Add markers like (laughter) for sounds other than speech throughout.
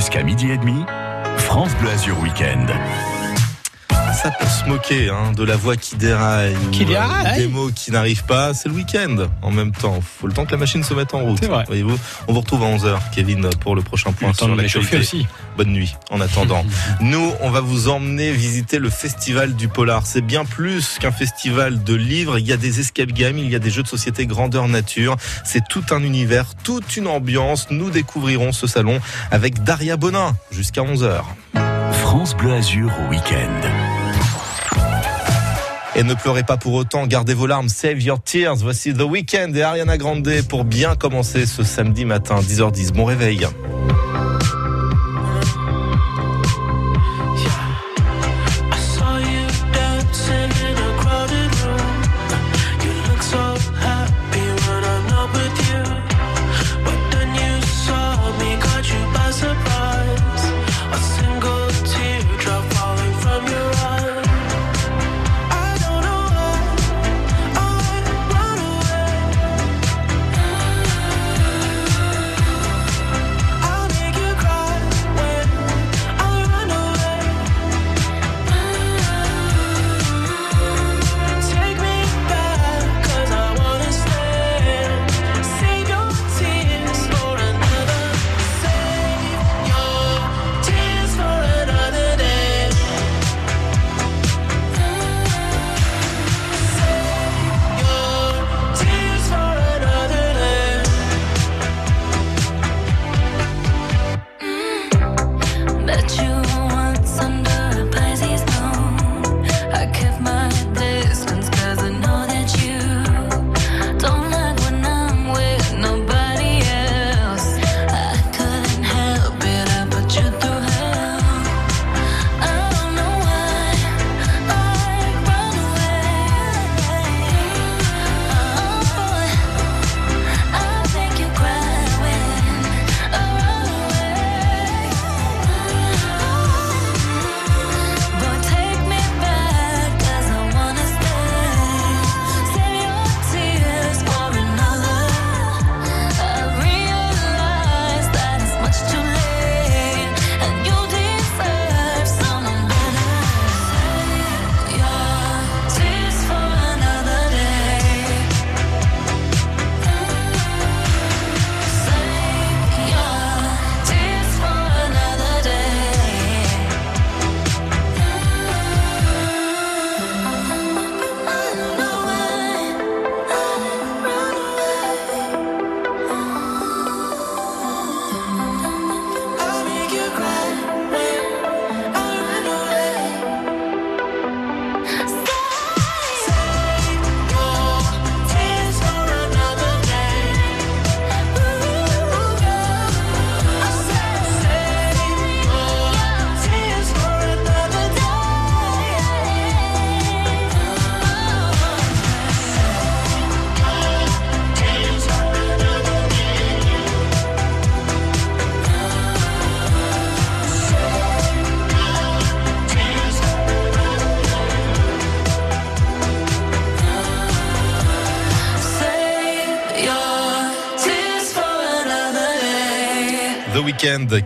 Jusqu'à midi et demi, France Bleu Azur Week-end ça peut se moquer hein, de la voix qui déraille, qui déraille. des mots qui n'arrivent pas. C'est le week-end en même temps. Faut le temps que la machine se mette en route. Voyez-vous. On vous retrouve à 11h, Kevin, pour le prochain point sur l'actualité. aussi. Bonne nuit. En attendant, (laughs) nous, on va vous emmener visiter le festival du polar. C'est bien plus qu'un festival de livres. Il y a des escape games, il y a des jeux de société grandeur nature. C'est tout un univers, toute une ambiance. Nous découvrirons ce salon avec Daria Bonin jusqu'à 11h. France Bleu Azur au week-end. Et ne pleurez pas pour autant, gardez vos larmes, save your tears. Voici The Weeknd et Ariana Grande pour bien commencer ce samedi matin, 10h10. Bon réveil.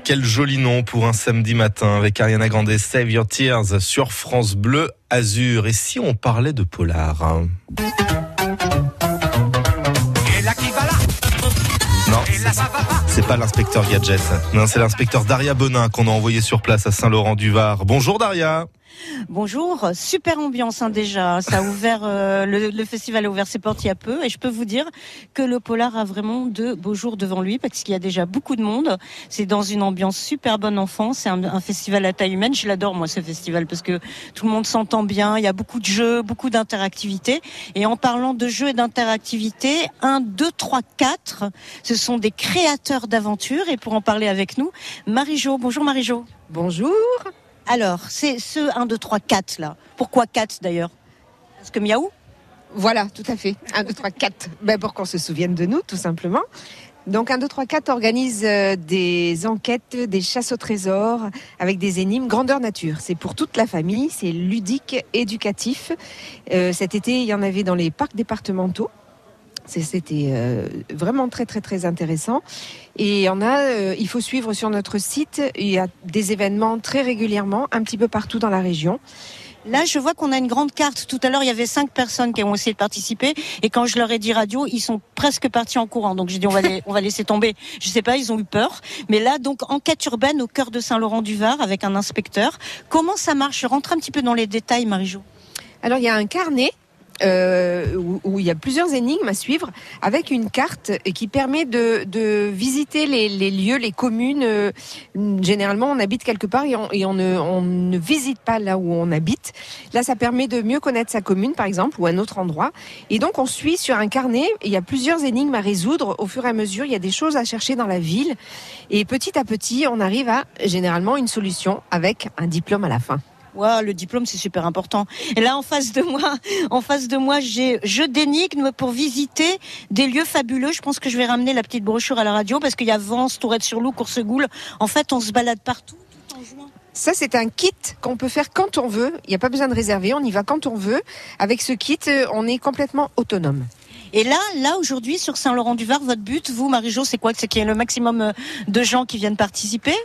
Quel joli nom pour un samedi matin avec Ariana Grande Save Your Tears sur France Bleu Azur. Et si on parlait de polar? Hein Non, c'est pas l'inspecteur Gadget. Non, c'est l'inspecteur Daria Bonin qu'on a envoyé sur place à Saint-Laurent-du-Var. Bonjour Daria. Bonjour, super ambiance hein, déjà. Ça a ouvert euh, le, festival a ouvert ses portes il y a peu et je peux vous dire que le Polar a vraiment de beaux jours devant lui parce qu'il y a déjà beaucoup de monde. C'est dans une ambiance super bonne enfant. C'est un, festival à taille humaine. Je l'adore moi ce festival parce que tout le monde s'entend bien. Il y a beaucoup de jeux, beaucoup d'interactivité. Et en parlant de jeux et d'interactivité, 1, 2, 3, 4, ce sont des créateurs d'aventures et pour en parler avec nous, Marie-Jo. Bonjour Marie-Jo. Bonjour. Alors, c'est ce 1, 2, 3, 4 là. Pourquoi 4 d'ailleurs? Parce que miaou? Voilà, tout à fait. 1, 2, 3, 4. Ben, pour qu'on se souvienne de nous, tout simplement. Donc 1, 2, 3, 4 organise euh, des enquêtes, des chasses au trésor avec des énigmes grandeur nature. C'est pour toute la famille, c'est ludique, éducatif. Euh, cet été, il y en avait dans les parcs départementaux. C'était euh, vraiment très très très intéressant. Et on a, euh, il faut suivre sur notre site. Il y a des événements très régulièrement, un petit peu partout dans la région. Là, je vois qu'on a une grande carte. Tout à l'heure, il y avait cinq personnes qui ont essayé de participer. Et quand je leur ai dit radio, ils sont presque partis en courant. Donc, j'ai dit, on va, les, on va laisser tomber. Je sais pas, ils ont eu peur. Mais là, donc, enquête urbaine au cœur de Saint-Laurent-du-Var avec un inspecteur. Comment ça marche? Je rentre un petit peu dans les détails, Marie-Jo. Alors, il y a un carnet euh, où, où il y a plusieurs énigmes à suivre avec une carte qui permet de, de visiter les, les lieux, les communes. Euh, généralement, on habite quelque part et, on, et on, ne, on ne visite pas là où on habite. Là, ça permet de mieux connaître sa commune, par exemple, ou un autre endroit. Et donc, on suit sur un carnet. Il y a plusieurs énigmes à résoudre au fur et à mesure. Il y a des choses à chercher dans la ville. Et petit à petit, on arrive à généralement une solution avec un diplôme à la fin. Wow, le diplôme, c'est super important. Et là, en face de moi, en face de moi, j'ai jeu d'énigmes pour visiter des lieux fabuleux. Je pense que je vais ramener la petite brochure à la radio parce qu'il y a Vence, Tourette-sur-Loup, Coursegoule. En fait, on se balade partout, tout en jouant. Ça, c'est un kit qu'on peut faire quand on veut. Il n'y a pas besoin de réserver. On y va quand on veut. Avec ce kit, euh, on est complètement autonome. Et là, là aujourd'hui, sur Saint-Laurent-du-Var, votre but, vous, Marie-Jo, c'est quoi? C'est qu'il y ait le maximum euh, de gens qui viennent participer?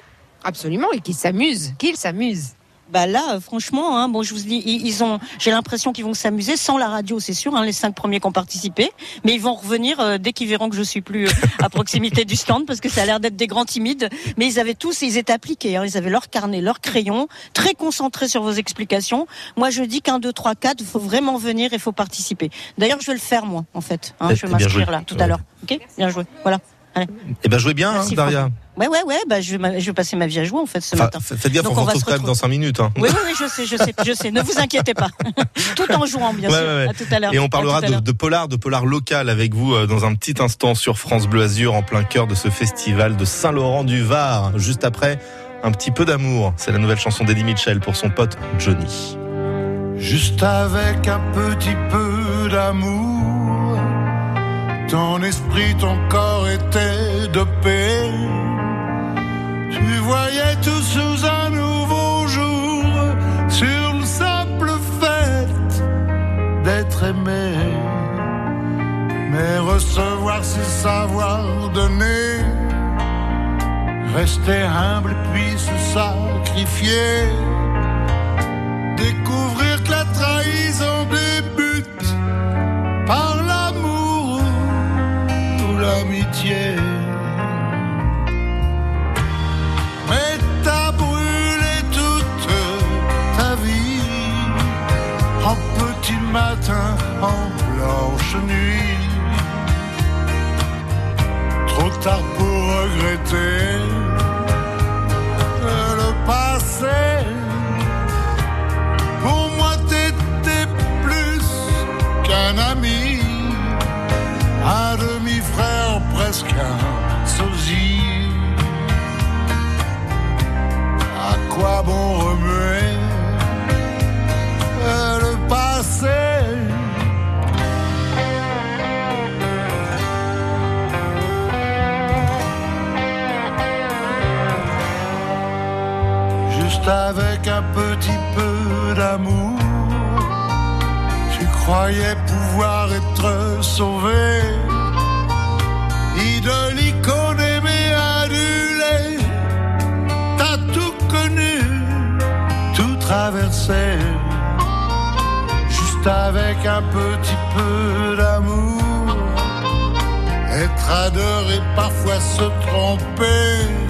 Absolument. Et qu'ils s'amusent. Qu'ils s'amusent. Bah là, franchement, hein, bon, je vous dis, ils, ils ont, j'ai l'impression qu'ils vont s'amuser sans la radio, c'est sûr, hein, les cinq premiers qui ont participé, mais ils vont revenir euh, dès qu'ils verront que je suis plus euh, à proximité du stand, parce que ça a l'air d'être des grands timides. Mais ils avaient tous, ils étaient appliqués, hein, ils avaient leur carnet, leur crayon, très concentrés sur vos explications. Moi, je dis qu'un, deux, trois, quatre, il faut vraiment venir et il faut participer. D'ailleurs, je vais le faire moi, en fait. Eh, je vais m'inscrire là tout à l'heure. Ok, bien joué. Voilà. Eh ben, jouez bien, hein, Daria. Ouais, ouais, ouais. Bah, je vais, je vais passer ma vie à jouer en fait ce Enfin, matin. faites gaffe, Donc, on on va retrouve se quand même dans 5 minutes. hein. Oui, oui, oui, je sais, je sais, je sais. Ne vous inquiétez pas. (laughs) Tout en jouant, bien Ouais, sûr. ouais, ouais. À tout à l'heure. Et on parlera de, de polar, de polar local avec vous euh, dans un petit instant sur France Bleu Azur en plein cœur de ce festival de Saint-Laurent-du-Var. Juste après, un petit peu d'amour. C'est la nouvelle chanson d'Eddie Mitchell pour son pote Johnny. Juste avec un petit peu d'amour, ton esprit, ton corps étaient dopés. Tu voyais tout sous un nouveau jour, sur le simple fait d'être aimé. Mais recevoir, c'est savoir donner. Rester humble puis se sacrifier. Découvrir que la trahison débute par l'amitié. T'as brûlé toute ta vie en petit matin, en blanche nuit. Trop tard pour regretter le passé. Pour moi, t'étais plus qu'un ami, un demi-frère, presque un sosie. À quoi bon remuer le passé? Juste avec un petit peu d'amour, tu croyais sauvé. Idole, icône, aimé, adulé, t'as tout connu, tout traversé. Juste avec un petit peu d'amour, être adoré, parfois se tromper.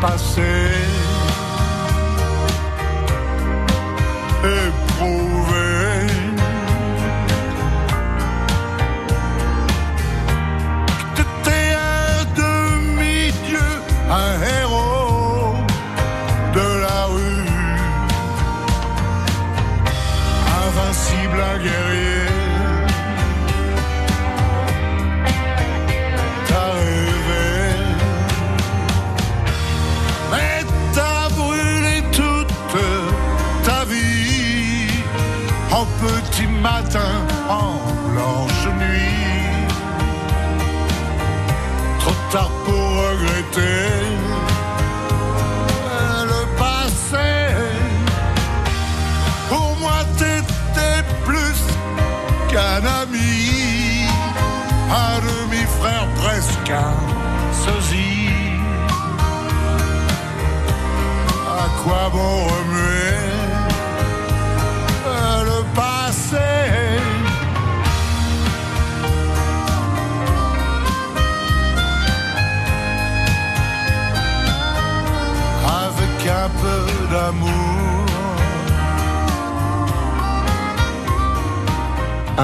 passei.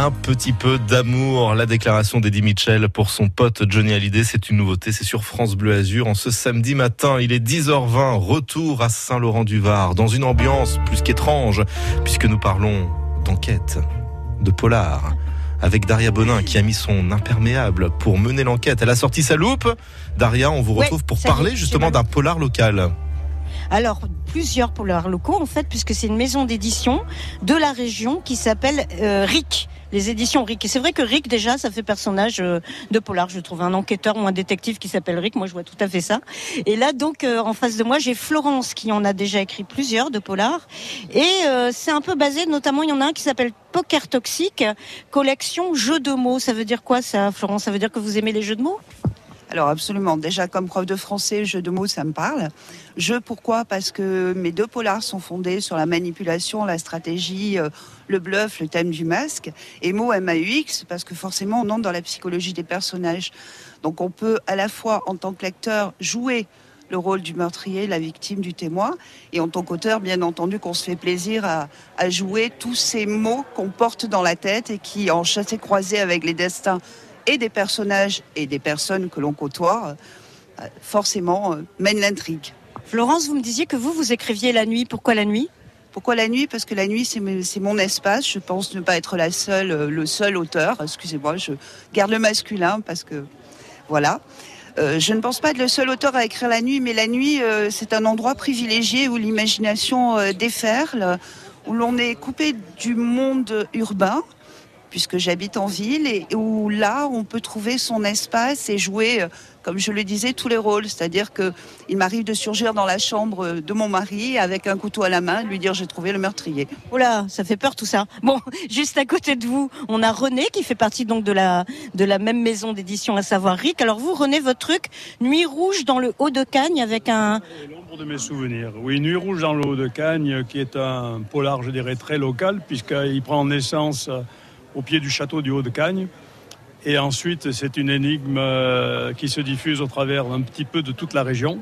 Un petit peu d'amour, la déclaration d'Eddie Mitchell pour son pote Johnny Hallyday, c'est une nouveauté, c'est sur France Bleu Azur. En ce samedi matin, il est 10h20, retour à Saint-Laurent-du-Var, dans une ambiance plus qu'étrange, puisque nous parlons d'enquête, de polar, avec Daria Bonin qui a mis son imperméable pour mener l'enquête. Elle a sorti sa loupe. Daria, on vous Ouais, retrouve pour parler justement d'un polar local. Alors, plusieurs polars locaux, en fait, puisque c'est une maison d'édition de la région qui s'appelle euh, RIC. Les éditions RIC. Et c'est vrai que RIC, déjà, ça fait personnage euh, de polar. Je trouve un enquêteur ou un détective qui s'appelle RIC. Moi, je vois tout à fait ça. Et là, donc, euh, en face de moi, j'ai Florence qui en a déjà écrit plusieurs de polars. Et euh, c'est un peu basé, notamment, il y en a un qui s'appelle Poker Toxique, collection jeux de mots. Ça veut dire quoi, ça, Florence? Ça veut dire que vous aimez les jeux de mots? Alors absolument, déjà comme prof de français, jeu de mots, ça me parle. Jeu, pourquoi? Parce que mes deux polars sont fondés sur la manipulation, la stratégie, euh, le bluff, le thème du masque. Et mots M-A-U-X, parce que forcément, on entre dans la psychologie des personnages. Donc on peut à la fois, en tant que lecteur, jouer le rôle du meurtrier, la victime, du témoin, et en tant qu'auteur, bien entendu, qu'on se fait plaisir à, à jouer tous ces mots qu'on porte dans la tête et qui, en chassé-croisé avec les destins et des personnages et des personnes que l'on côtoie, euh, forcément, euh, mènent l'intrigue. Florence, vous me disiez que vous, vous écriviez la nuit. Pourquoi la nuit? Pourquoi la nuit? Parce que la nuit, c'est mon espace. Je pense ne pas être la seule, euh, le seul auteur. Excusez-moi, je garde le masculin parce que voilà. Euh, je ne pense pas être le seul auteur à écrire la nuit, mais la nuit, euh, c'est un endroit privilégié où l'imagination euh, déferle, où l'on est coupé du monde urbain, puisque j'habite en ville, et où là, on peut trouver son espace et jouer, euh, comme je le disais, tous les rôles. C'est-à-dire que il m'arrive de surgir dans la chambre de mon mari avec un couteau à la main, lui dire j'ai trouvé le meurtrier. Oh là, ça fait peur tout ça. Bon, (laughs) juste à côté de vous, on a René qui fait partie donc de la de la même maison d'édition, à savoir RIC. Alors vous, René, votre truc, Nuit rouge dans le haut de Cagne avec un. C'est l'ombre de mes souvenirs. Oui, Nuit rouge dans le haut de Cagne, qui est un polar, je dirais, très local, puisqu'il prend naissance euh, au pied du château du haut de Cagne. Et ensuite, c'est une énigme euh, qui se diffuse au travers un petit peu de toute la région.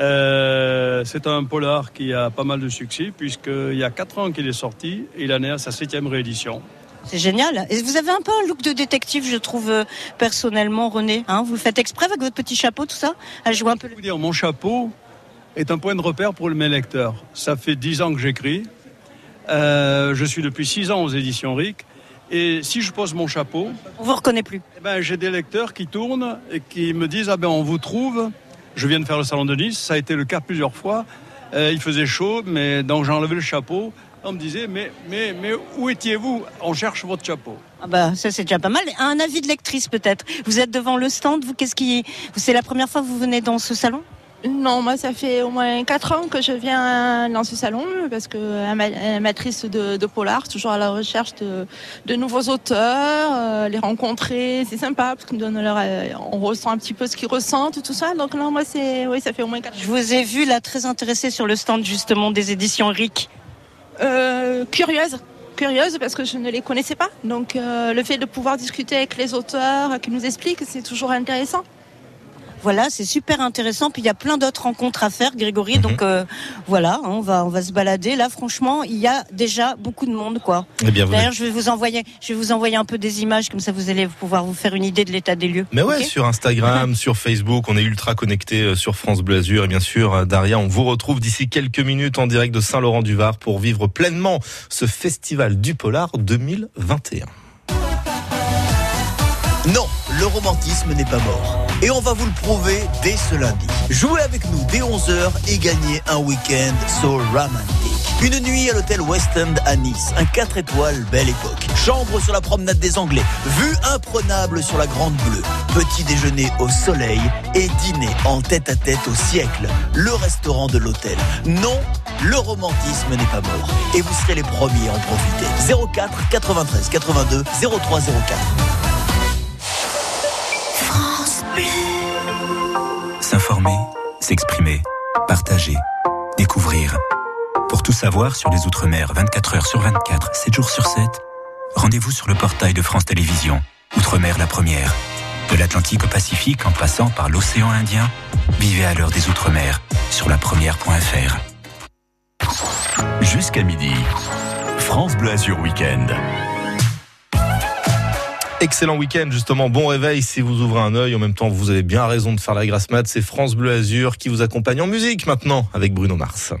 Euh, c'est un polar qui a pas mal de succès, puisqu'il y a 4 ans qu'il est sorti, et il en est à sa septième réédition. C'est génial. Et vous avez un peu un look de détective, je trouve euh, personnellement, René. Hein vous le faites exprès avec votre petit chapeau, tout ça, à jouer un peu. Je vous dire, mon chapeau est un point de repère pour mes lecteurs. Ça fait dix ans que j'écris. Euh, je suis depuis six ans aux éditions RIC. Et si je pose mon chapeau, On vous reconnaît plus. eh ben, j'ai des lecteurs qui tournent et qui me disent Ah ben, on vous trouve. Je viens de faire le salon de Nice, ça a été le cas plusieurs fois. Euh, il faisait chaud, mais donc j'ai enlevé le chapeau. On me disait Mais, mais, mais où étiez-vous? On cherche votre chapeau. Ah bah ça c'est déjà pas mal. Un avis de lectrice peut-être. Vous êtes devant le stand. Vous qu'est-ce qui C'est la première fois que vous venez dans ce salon? Non, moi ça fait au moins 4 ans que je viens dans ce salon parce que ama- amatrice de, de polar, toujours à la recherche de, de nouveaux auteurs, euh, les rencontrer, c'est sympa parce qu'on donne leur, euh, on ressent un petit peu ce qu'ils ressentent, tout ça. Donc non, moi c'est, oui, ça fait au moins 4 ans. Je vous ai vu là très intéressé sur le stand justement des éditions RIC. Euh, curieuse. Curieuse parce que je ne les connaissais pas. Donc euh, le fait de pouvoir discuter avec les auteurs qui nous expliquent, c'est toujours intéressant. Voilà, c'est super intéressant. Puis il y a plein d'autres rencontres à faire, Grégory. Mhm. Donc euh, voilà, hein, on va on va se balader. Là, franchement, il y a déjà beaucoup de monde, quoi. Eh bien, D'ailleurs, je vais vous envoyer, je vais vous envoyer un peu des images comme ça, vous allez pouvoir vous faire une idée de l'état des lieux. Mais ouais, sur Instagram, (laughs) sur Facebook, on est ultra connecté euh, sur France Bleu Azur et bien sûr, euh, Daria, on vous retrouve d'ici quelques minutes en direct de Saint-Laurent-du-Var pour vivre pleinement ce festival du polar 2021. Non, le romantisme n'est pas mort. Et on va vous le prouver dès ce lundi. Jouez avec nous dès 11h et gagnez un week-end so romantique. Une nuit à l'hôtel West End à Nice, un 4 étoiles belle époque. Chambre sur la promenade des Anglais, vue imprenable sur la Grande Bleue. Petit déjeuner au soleil et dîner en tête à tête au siècle. Le restaurant de l'hôtel. Non, le romantisme n'est pas mort. Et vous serez les premiers à en profiter. 04 93 82 0304. S'informer, s'exprimer, partager, découvrir. Pour tout savoir sur les Outre-mer 24 heures sur 24, 7 jours sur 7, rendez-vous sur le portail de France Télévisions. Outre-mer la première. De l'Atlantique au Pacifique en passant par l'océan Indien, vivez à l'heure des Outre-mer sur la première.fr. Jusqu'à midi, France Bleu Azur Week-end. Excellent week-end, justement. Bon réveil si vous ouvrez un œil. En même temps, vous avez bien raison de faire la grasse mat. C'est France Bleu Azur qui vous accompagne en musique maintenant avec Bruno Mars.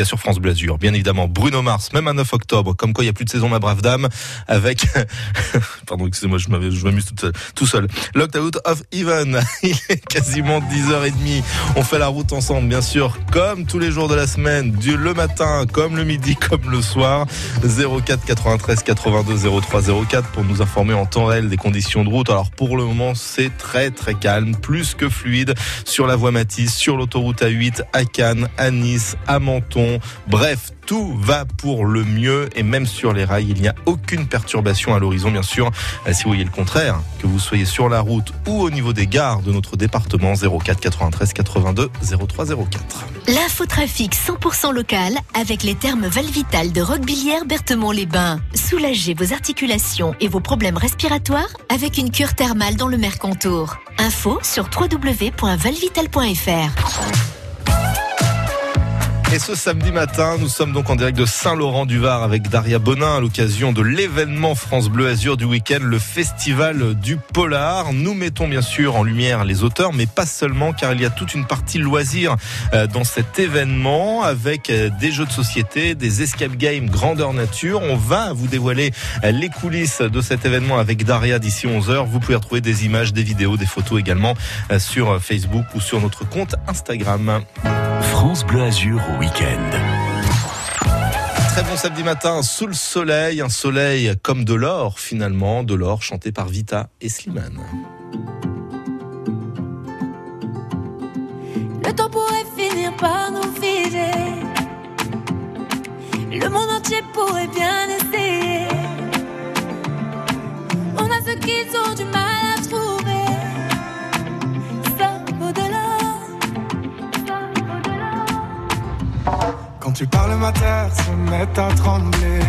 Bien sûr France Bleu Azur. Bien évidemment, Bruno Mars, même un 9 octobre, comme quoi il n'y a plus de saison, ma brave dame, avec, (laughs) pardon, excusez-moi, je m'amuse tout seul, tout seul. Locked Out of Even. (laughs) Il est quasiment 10h30. On fait la route ensemble, bien sûr, comme tous les jours de la semaine, du le matin, comme le midi, comme le soir. 04 93 82 03 04 pour nous informer en temps réel des conditions de route. Alors pour le moment, c'est très très calme, plus que fluide sur la voie Matisse, sur l'autoroute A8, à Cannes, à Nice, à Menton. Bref, tout va pour le mieux et même sur les rails, il n'y a aucune perturbation à l'horizon, bien sûr. Euh, Si vous voyez le contraire, que vous soyez sur la route ou au niveau des gares de notre département, 04 93 82 03 04. L'infotrafic 100% local avec les termes Valvital de Roquebillière Berthemont-les-Bains. Soulagez vos articulations et vos problèmes respiratoires avec une cure thermale dans le Mercantour. Info sur www.valvital.fr. Et ce samedi matin, nous sommes donc en direct de Saint-Laurent-du-Var avec Daria Bonin à l'occasion de l'événement France Bleu Azur du week-end, le festival du polar. Nous mettons bien sûr en lumière les auteurs, mais pas seulement, car il y a toute une partie loisir euh, dans cet événement avec euh, des jeux de société, des escape games grandeur nature. On va vous dévoiler euh, les coulisses de cet événement avec Daria d'ici 11h. Vous pouvez retrouver des images, des vidéos, des photos également sur Facebook ou sur notre compte Instagram. France Bleu Azur au week-end. Très bon samedi matin sous le soleil, un soleil comme de l'or finalement, de l'or chanté par Vita et Slimane. Le temps pourrait finir par nous figer. Le monde entier pourrait bien essayer. On a ceux qui ont du mal Quand tu parles, ma terre se met à trembler.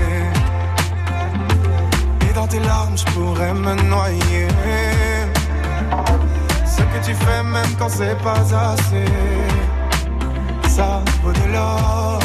Et dans tes larmes, je pourrais me noyer. Ce que tu fais, même quand c'est pas assez, ça vaut de l'or.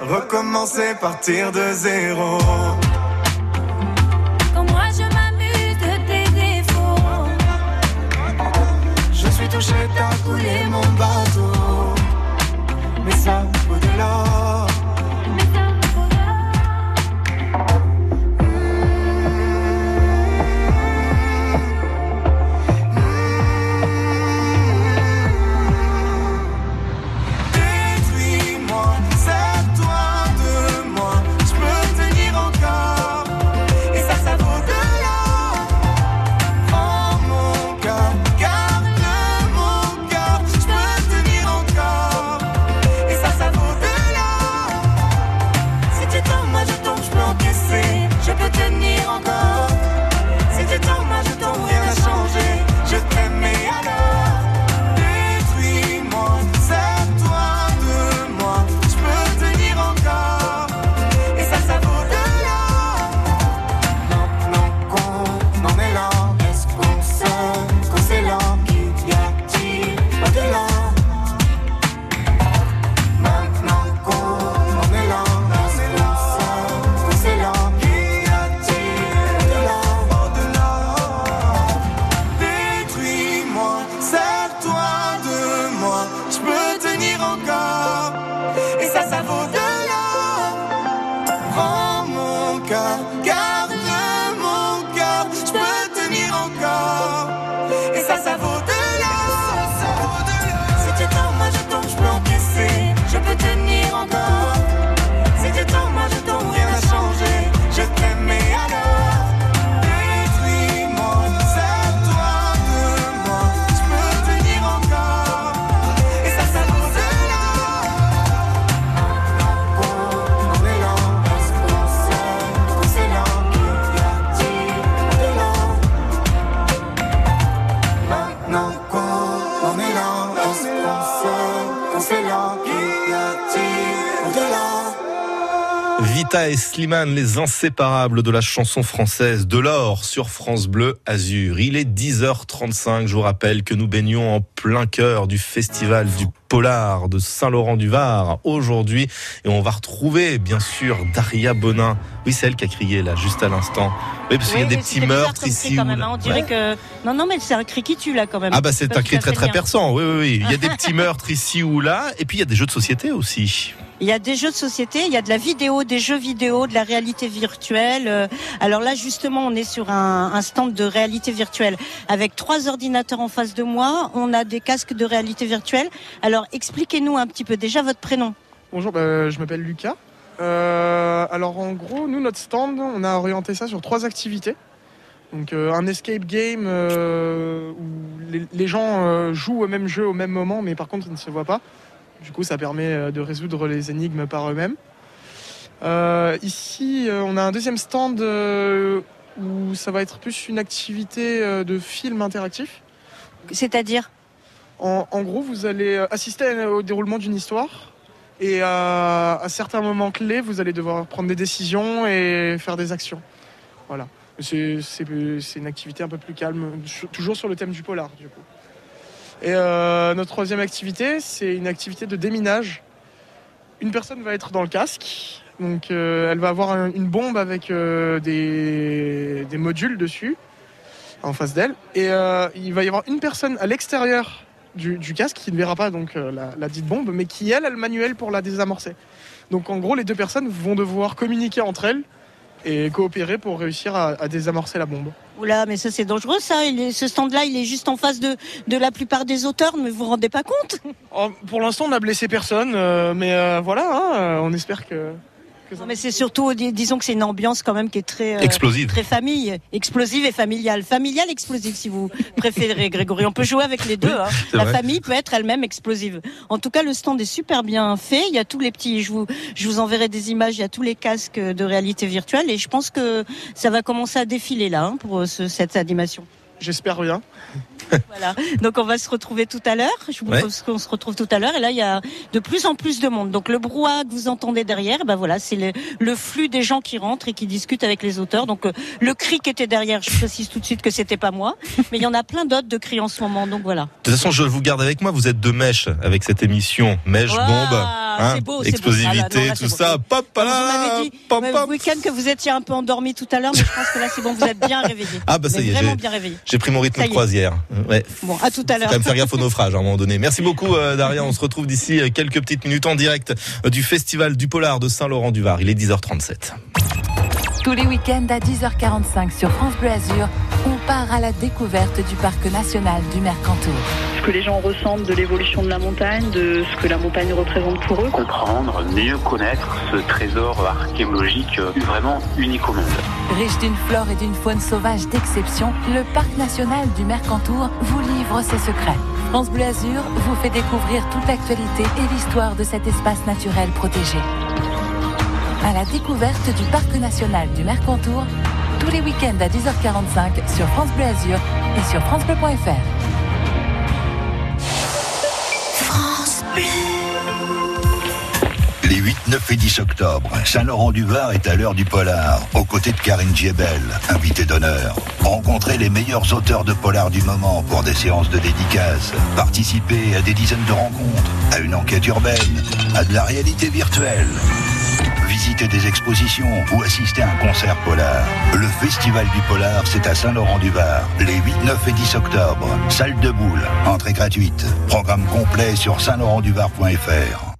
Recommencer, partir de zéro. Et Slimane, les inséparables de la chanson française de l'or sur France Bleu Azur. Il est 10h35. Je vous rappelle que nous baignons en plein cœur du festival du Polar de Saint-Laurent-du-Var aujourd'hui. Et on va retrouver, bien sûr, Daria Bonin. Oui, c'est elle qui a crié là, juste à l'instant. Oui, parce qu'il y a des petits meurtres ici. quand même, hein. On dirait Ouais. que non, non, mais c'est un cri qui tue là quand même. Ah bah c'est un cri très très perçant, oui, oui, oui. Il y a des (laughs) petits meurtres ici ou là, et puis il y a des jeux de société aussi. Il y a des jeux de société, il y a de la vidéo, des jeux vidéo, de la réalité virtuelle. Euh, Alors là, justement, on est sur un, stand de réalité virtuelle avec trois ordinateurs en face de moi. On a des casques de réalité virtuelle. Alors, expliquez-nous un petit peu déjà votre prénom. Bonjour, bah, je m'appelle Lucas. Euh, alors en gros, nous, notre stand, on a orienté ça sur trois activités. Donc euh, un escape game où les, gens jouent au même jeu au même moment, mais par contre ils ne se voient pas. Du coup, ça permet euh, de résoudre les énigmes par eux-mêmes. Euh, ici, euh, on a un deuxième stand où ça va être plus une activité de film interactif. C'est-à-dire? En, en gros, vous allez assister au déroulement d'une histoire et à, à certains moments clés, vous allez devoir prendre des décisions et faire des actions. Voilà. C'est une activité un peu plus calme, toujours sur le thème du polar, du coup. Et euh, notre troisième activité, c'est une activité de déminage. Une personne va être dans le casque, donc euh, elle va avoir un- une bombe avec euh, des, modules dessus en face d'elle. Et il va y avoir une personne à l'extérieur du, casque qui ne verra pas donc la dite bombe, mais qui elle a le manuel pour la désamorcer. Donc en gros, les deux personnes vont devoir communiquer entre elles et coopérer pour réussir à, à désamorcer la bombe. Oula, mais ça c'est dangereux ça. Il est- ce stand-là, il est juste en face de, de la plupart des auteurs, mais vous vous rendez pas compte? Oh, pour l'instant, on n'a blessé personne, euh, mais euh, voilà, hein, euh, on espère que. Non, mais c'est surtout, dis- disons que c'est une ambiance quand même qui est très euh, Explosive. très famille, explosive et familiale, familiale explosive si vous préférez, Grégory. On peut jouer avec les deux. hein. La vrai. famille peut être elle-même explosive. En tout cas, le stand est super bien fait. Il y a tous les petits, je vous je vous enverrai des images. Il y a tous les casques de réalité virtuelle et je pense que ça va commencer à défiler là hein, pour ce- cette animation. J'espère bien. (laughs) Voilà. Donc on va se retrouver tout à l'heure. Je vous Ouais. propose qu'on se retrouve tout à l'heure. Et là, il y a de plus en plus de monde. Donc le brouhaha que vous entendez derrière, ben voilà, c'est le, le flux des gens qui rentrent et qui discutent avec les auteurs. Donc euh, le cri qui était derrière, je précise tout de suite que c'était pas moi, mais il y en a plein d'autres de cris en ce moment. Donc voilà. De toute façon, je vous garde avec moi. Vous êtes de mèche avec cette émission. Mèche, Ouah, bombe, hein, c'est beau, c'est beau. explosivité, Ah non, c'est tout beau. ça. Pop, Vous là, m'avez dit pom. le week-end que vous étiez un peu endormi tout à l'heure, mais je pense que là c'est bon, vous êtes bien (laughs) réveillé. Ah bah ça y est, vraiment j'ai- bien réveillé. J'ai pris mon rythme de croisière. Ouais. Bon, à tout à l'heure. quand même faire gaffe au naufrage à un moment donné. Merci beaucoup euh, Daria. On se retrouve d'ici euh, quelques petites minutes en direct euh, du Festival du Polar de Saint-Laurent-du-Var. Il est 10h37. Tous les week-ends à 10h45 sur France Bleu Azur, on part à la découverte du parc national du Mercantour. ce que les gens ressentent de l'évolution de la montagne, de ce que la montagne représente pour eux. comprendre, mieux connaître ce trésor archéologique euh, vraiment unique au monde. Riche d'une flore et d'une faune sauvage d'exception, le parc national du Mercantour vous livre ses secrets. France Bleu Azur vous fait découvrir toute l'actualité et l'histoire de cet espace naturel protégé. À la découverte du parc national du Mercantour, tous les week-ends à 10h45 sur France Bleu Azur et sur francebleu.fr. France Bleu. Les 8, 9 et 10 octobre, Saint-Laurent-du-Var est à l'heure du polar, aux côtés de Karine Giebel, invitée d'honneur. Rencontrez les meilleurs auteurs de polar du moment pour des séances de dédicaces. Participez à des dizaines de rencontres, à une enquête urbaine, à de la réalité virtuelle. Visitez des expositions ou assistez à un concert polar. Le Festival du Polar, c'est à Saint-Laurent-du-Var, les 8, 9 et 10 octobre. Salle de boule, entrée gratuite. Programme complet sur saint-laurent-du-var.fr.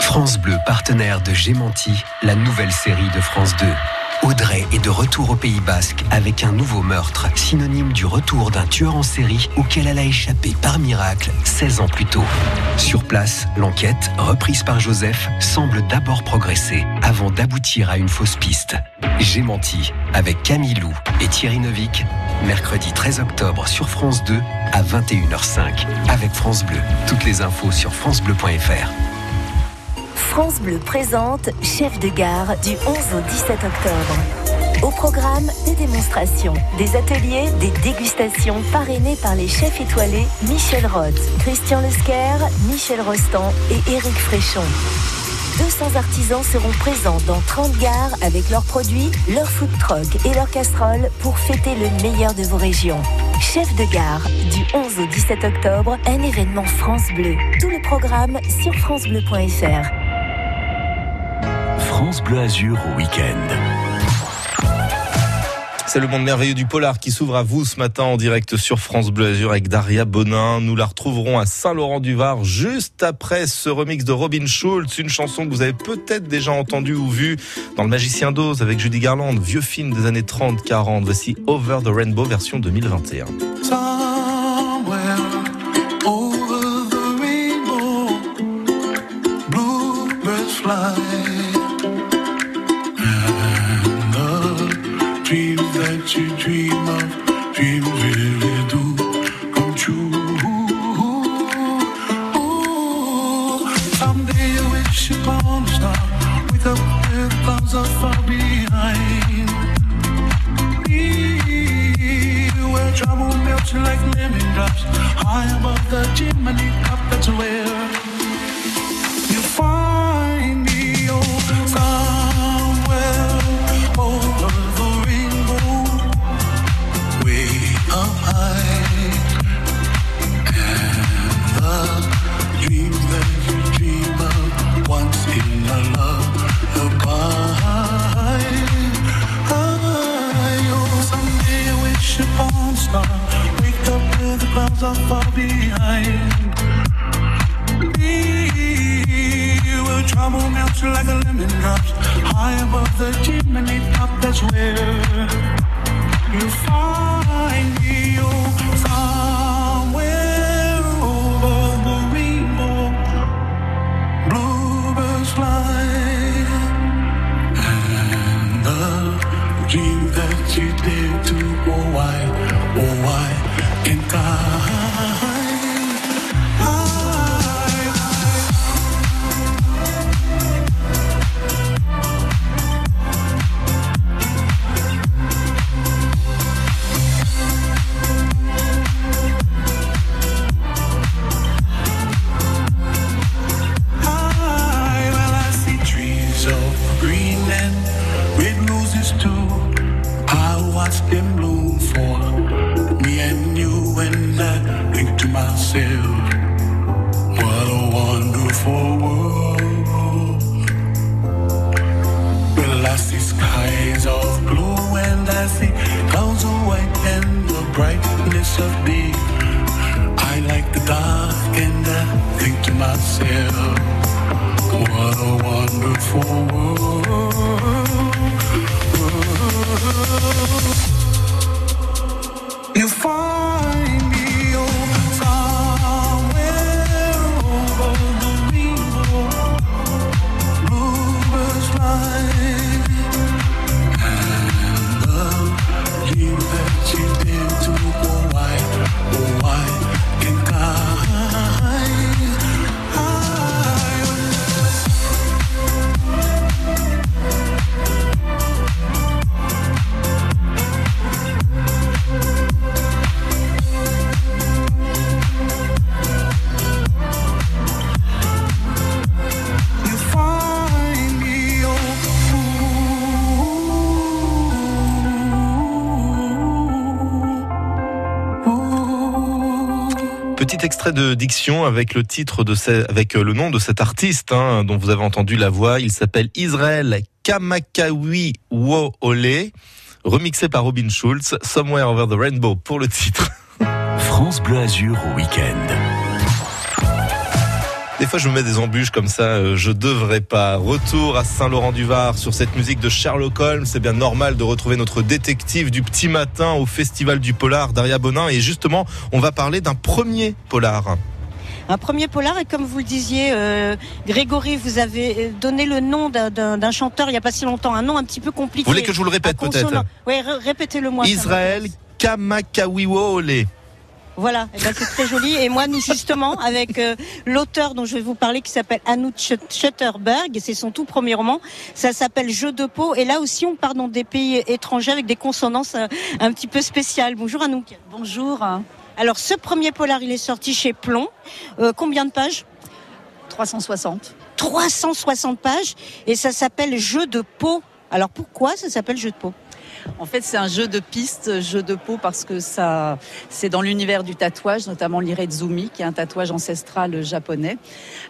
France Bleu, partenaire de Gémenti, la nouvelle série de France 2. Audrey est de retour au Pays Basque avec un nouveau meurtre, synonyme du retour d'un tueur en série auquel elle a échappé par miracle 16 ans plus tôt. Sur place, l'enquête, reprise par Joseph, semble d'abord progresser avant d'aboutir à une fausse piste. Gémenti, avec Camille Lou et Thierry Neuvik, mercredi 13 octobre sur France 2 à 21h05 avec France Bleu. Toutes les infos sur francebleu.fr. France Bleu présente Chef de gare du 11 au 17 octobre. Au programme, des démonstrations, des ateliers, des dégustations parrainées par les chefs étoilés Michel Roth, Christian Lesquer, Michel Rostand et Éric Fréchon. 200 artisans seront présents dans 30 gares avec leurs produits, leurs food trucks et leurs casseroles pour fêter le meilleur de vos régions. Chef de gare, du 11 au 17 octobre, un événement France Bleu. Tout le programme sur francebleu.fr. France Bleu Azur au week-end. C'est le monde merveilleux du polar qui s'ouvre à vous ce matin en direct sur France Bleu Azur avec Daria Bonin. Nous la retrouverons à Saint-Laurent-du-Var juste après ce remix de Robin Schulz, une chanson que vous avez peut-être déjà entendue ou vue dans Le Magicien d'Oz avec Judy Garland, vieux film des années 30-40. Voici Over the Rainbow version 2021. Somewhere over the rainbow. Like lemon drops high above the chimney top. That's where clouds far behind. We will trouble melts like a lemon drops high above the chimney top. That's where you find Extrait de diction avec le titre de avec euh, le nom de cet artiste hein, dont vous avez entendu la voix. Il s'appelle Israël Kamakawi Woole, remixé par Robin Schulz. Somewhere Over the Rainbow pour le titre. France Bleu Azur au week-end. Des fois, je me mets des embûches comme ça, euh, je devrais pas. Retour à Saint-Laurent-du-Var sur cette musique de Sherlock Holmes. C'est bien normal de retrouver notre détective du petit matin au Festival du Polar, Daria Bonin. Et justement, on va parler d'un premier polar. Un premier polar, et comme vous le disiez, euh, Grégory, vous avez euh, donné le nom d'un- chanteur il n'y a pas si longtemps, un nom un petit peu compliqué. Vous voulez que je vous le répète peut-être Oui, ré- répétez-le moi. Israël Kamakawiwole. Voilà, eh ben, c'est très joli. Et moi, nous justement, avec euh, l'auteur dont je vais vous parler, qui s'appelle Anouk Schut- Schutterberg, c'est son tout premier roman. Ça s'appelle Jeu de peau. Et là aussi, on part dans des pays étrangers avec des consonances euh, un petit peu spéciales. Bonjour Anouk. Bonjour. Alors, ce premier polar, il est sorti chez Plomb. Euh, combien de pages? 360. 360 pages et ça s'appelle Jeu de peau. Alors pourquoi ça s'appelle Jeu de peau? En fait, c'est un jeu de piste, jeu de peau, parce que c'est dans l'univers du tatouage, notamment l'irezumi, qui est un tatouage ancestral japonais.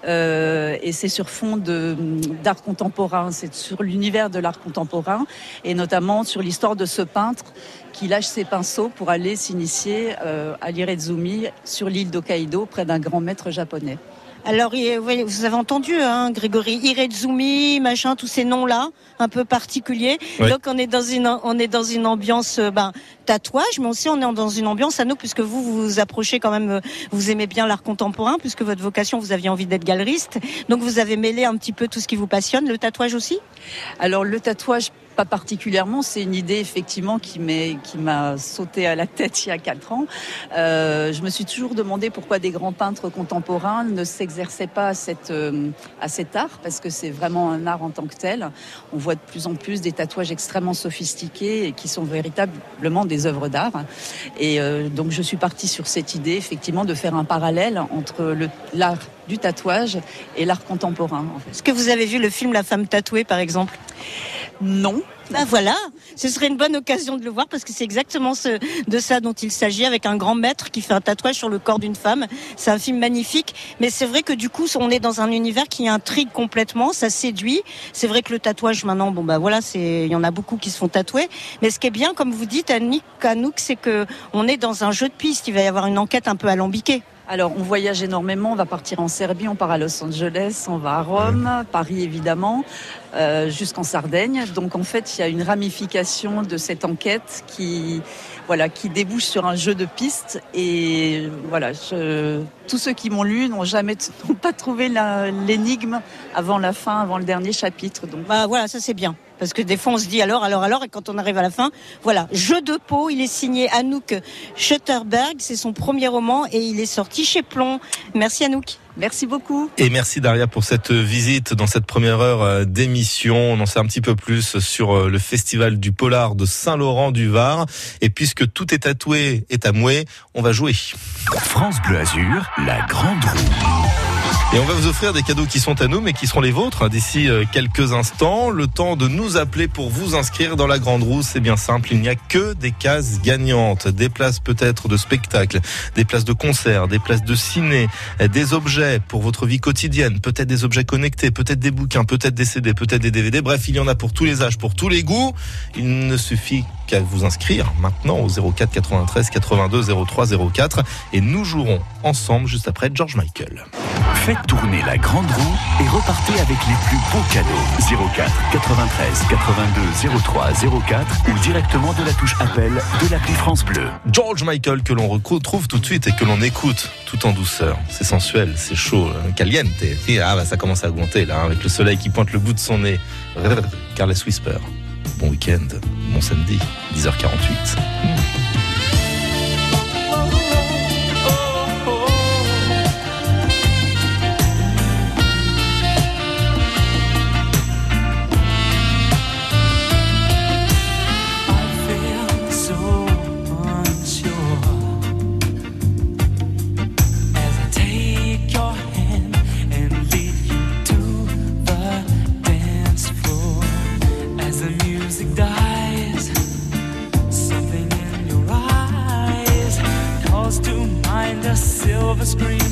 Euh, et c'est sur fond d'art contemporain. C'est sur l'univers de l'art contemporain, et notamment sur l'histoire de ce peintre qui lâche ses pinceaux pour aller s'initier euh, à l'irezumi sur l'île d'Hokkaido, près d'un grand maître japonais. Alors, vous avez entendu, hein, Grégory, Irezumi, machin, tous ces noms-là, un peu particuliers. Oui. Donc, on est dans une, on est dans une ambiance euh, ben, tatouage, mais aussi on est dans une ambiance à nous, puisque vous vous vous approchez quand même, euh, vous aimez bien l'art contemporain, puisque votre vocation, vous aviez envie d'être galeriste. Donc, vous avez mêlé un petit peu tout ce qui vous passionne, le tatouage aussi? Alors le tatouage, pas particulièrement, c'est une idée effectivement qui m'a sauté à la tête il y a quatre ans. Euh, je me suis toujours demandé pourquoi des grands peintres contemporains ne s'exerçaient pas euh, à cet art parce que c'est vraiment un art en tant que tel. On voit de plus en plus des tatouages extrêmement sophistiqués qui sont véritablement des œuvres d'art. Et euh, donc je suis partie sur cette idée effectivement de faire un parallèle entre l'art du tatouage et l'art contemporain. en fait. Est-ce que vous avez vu le film La femme tatouée, par exemple? Non. Ben voilà, ce serait une bonne occasion de le voir parce que c'est exactement ce, de ça dont il s'agit avec un grand maître qui fait un tatouage sur le corps d'une femme. C'est un film magnifique, mais c'est vrai que du coup, on est dans un univers qui intrigue complètement, ça séduit. C'est vrai que le tatouage maintenant, bon bah voilà, c'est, il y en a beaucoup qui se font tatouer. Mais ce qui est bien, comme vous dites, Annick, Anouk, c'est que on est dans un jeu de piste. Il va y avoir une enquête un peu alambiquée. Alors, on voyage énormément. On va partir en Serbie, on part à Los Angeles, on va à Rome, Paris évidemment, euh, jusqu'en Sardaigne. Donc, en fait, il y a une ramification de cette enquête qui, voilà, qui débouche sur un jeu de pistes. Et voilà, je- tous ceux qui m'ont lu n'ont jamais, n'ont pas trouvé l'énigme avant la fin, avant le dernier chapitre. Donc, Bah voilà, ça c'est bien. Parce que des fois on se dit alors, alors, alors, et quand on arrive à la fin, voilà, Jeu de peau, il est signé Anouk Schutterberg, c'est son premier roman et il est sorti chez Plomb. Merci Anouk. Merci beaucoup. Et merci Daria pour cette visite dans cette première heure euh, d'émission. On en sait un petit peu plus sur euh, le festival du polar de Saint-Laurent-du-Var. Et puisque tout est tatoué et tamoué, on va jouer. France Bleu Azur, la grande roue. Et on va vous offrir des cadeaux qui sont à nous, mais qui seront les vôtres hein, d'ici euh, quelques instants. Le temps de nous appeler pour vous inscrire dans la grande roue, c'est bien simple. Il n'y a que des cases gagnantes. Des places peut-être de spectacle, des places de concert, des places de ciné, des objets pour votre vie quotidienne, peut-être des objets connectés, peut-être des bouquins, peut-être des CD, peut-être des DVD. Bref, il y en a pour tous les âges, pour tous les goûts. Il ne suffit qu'à vous inscrire maintenant au 04 93 82 03 04 et nous jouerons ensemble juste après George Michael. Tourner la grande roue et repartez avec les plus beaux cadeaux. 04 93 82 03 04 ou directement de la touche appel de l'appli France Bleu. George Michael que l'on retrouve tout de suite et que l'on écoute tout en douceur. C'est sensuel, c'est chaud, hein, caliente. Ah bah ça commence à augmenter là, hein, avec le soleil qui pointe le bout de son nez. Carles Whisper. Bon week-end, bon samedi, 10h48. A silver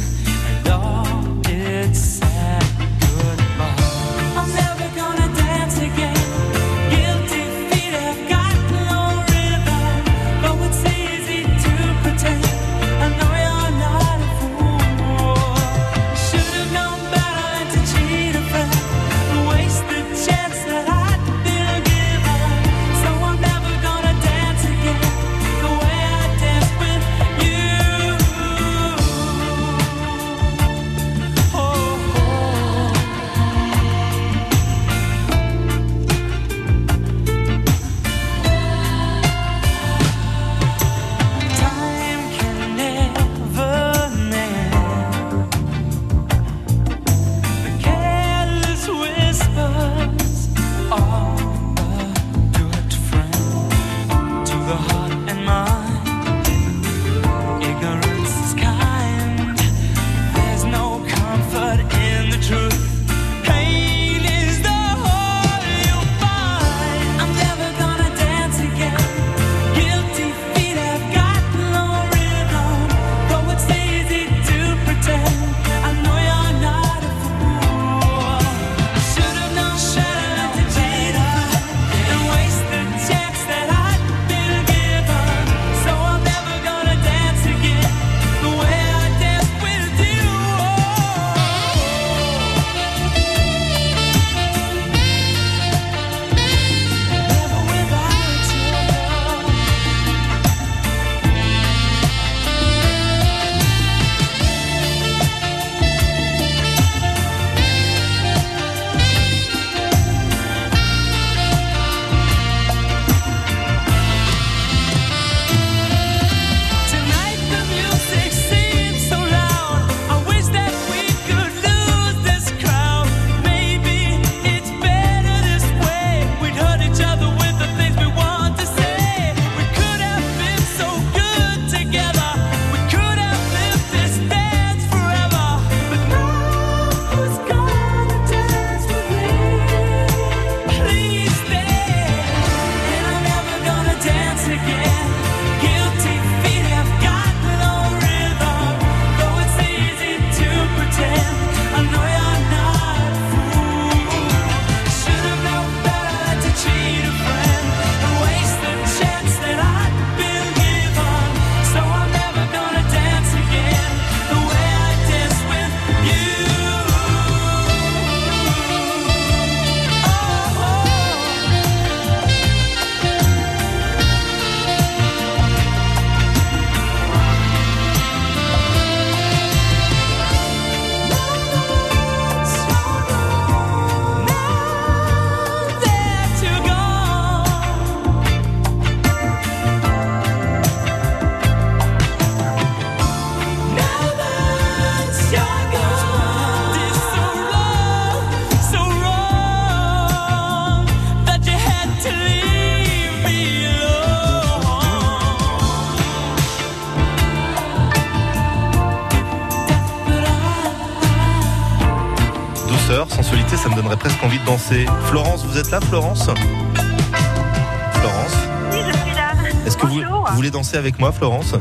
vous êtes là, Florence Florence Oui, je suis là. Est-ce que vous, vous voulez danser avec moi, Florence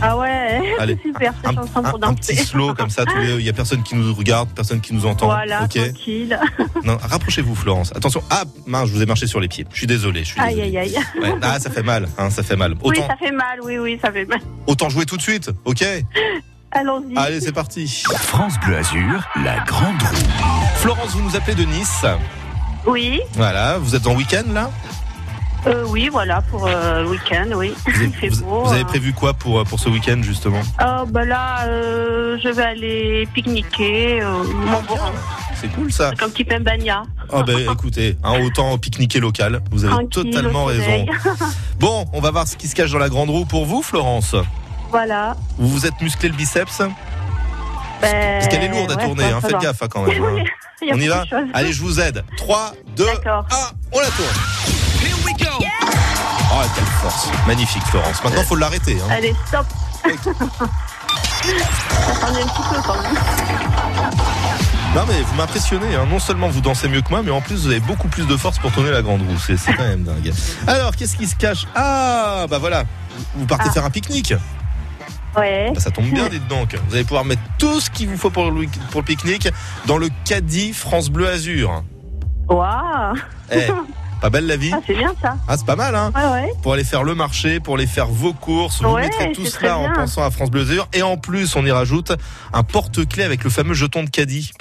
Ah ouais, (laughs) Allez, c'est super, cette chanson pour un, un danser. petit slow comme ça, il y a personne qui nous regarde, personne qui nous entend. Voilà, ok tranquille. (laughs) Non, rapprochez-vous, Florence. Attention. Ah, mince, je vous ai marché sur les pieds. Je suis désolé. Je suis Aïe, désolé. aïe, aïe. Ouais, Ah, ça fait mal. Hein, ça fait mal. Oui, ça fait mal, oui, oui, ça fait mal. autant jouer tout de suite. Ok. (laughs) Allons-y. Allez, c'est parti. France Bleu Azur, la grande roue. Florence, vous nous appelez de Nice. Oui, Voilà, vous êtes en week-end là euh, oui, voilà, pour euh, le week-end, oui. vous (laughs) avez, vous- beau. vous avez euh. prévu quoi pour, euh, pour ce week-end justement Ah, bah là, euh, je vais aller pique-niquer euh, Montborin. C'est cool ça. Comme petit Pembania. Ah ben écoutez, hein, autant pique-niquer local. Vous avez Tranquille, totalement raison. (laughs) Bon, on va voir ce qui se cache dans la grande roue pour vous, Florence. voilà. Vous vous êtes musclé le biceps Ben, Parce qu'elle est lourde à tourner, hein, faites gaffe hein, quand même. (laughs) Il y a On y va. Allez, je vous aide. 3, 2, 1, on la tourne. Oh, quelle force. Magnifique, Florence. Maintenant, faut l'arrêter. hein. Allez, stop. (laughs) Attendez un petit peu quand même. Non, mais vous m'impressionnez. hein. Non seulement vous dansez mieux que moi, mais en plus, vous avez beaucoup plus de force pour tourner la grande roue. C'est c'est quand même dingue. Alors, qu'est-ce qui se cache? Ah, bah voilà. Vous partez faire un pique-nique. Ouais. Bah, ça tombe bien, dites donc. Vous allez pouvoir mettre tout ce qu'il vous faut pour le, week- pour le pique-nique dans le caddie France Bleu Azur. Waouh. Eh, pas belle la vie Ah, c'est bien ça. Ah, c'est pas mal, hein Ouais, ouais. Pour aller faire le marché, pour aller faire vos courses. Vous mettrez tout cela en pensant à France Bleu Azur. Et en plus, on y rajoute un porte-clés avec le fameux jeton de caddie.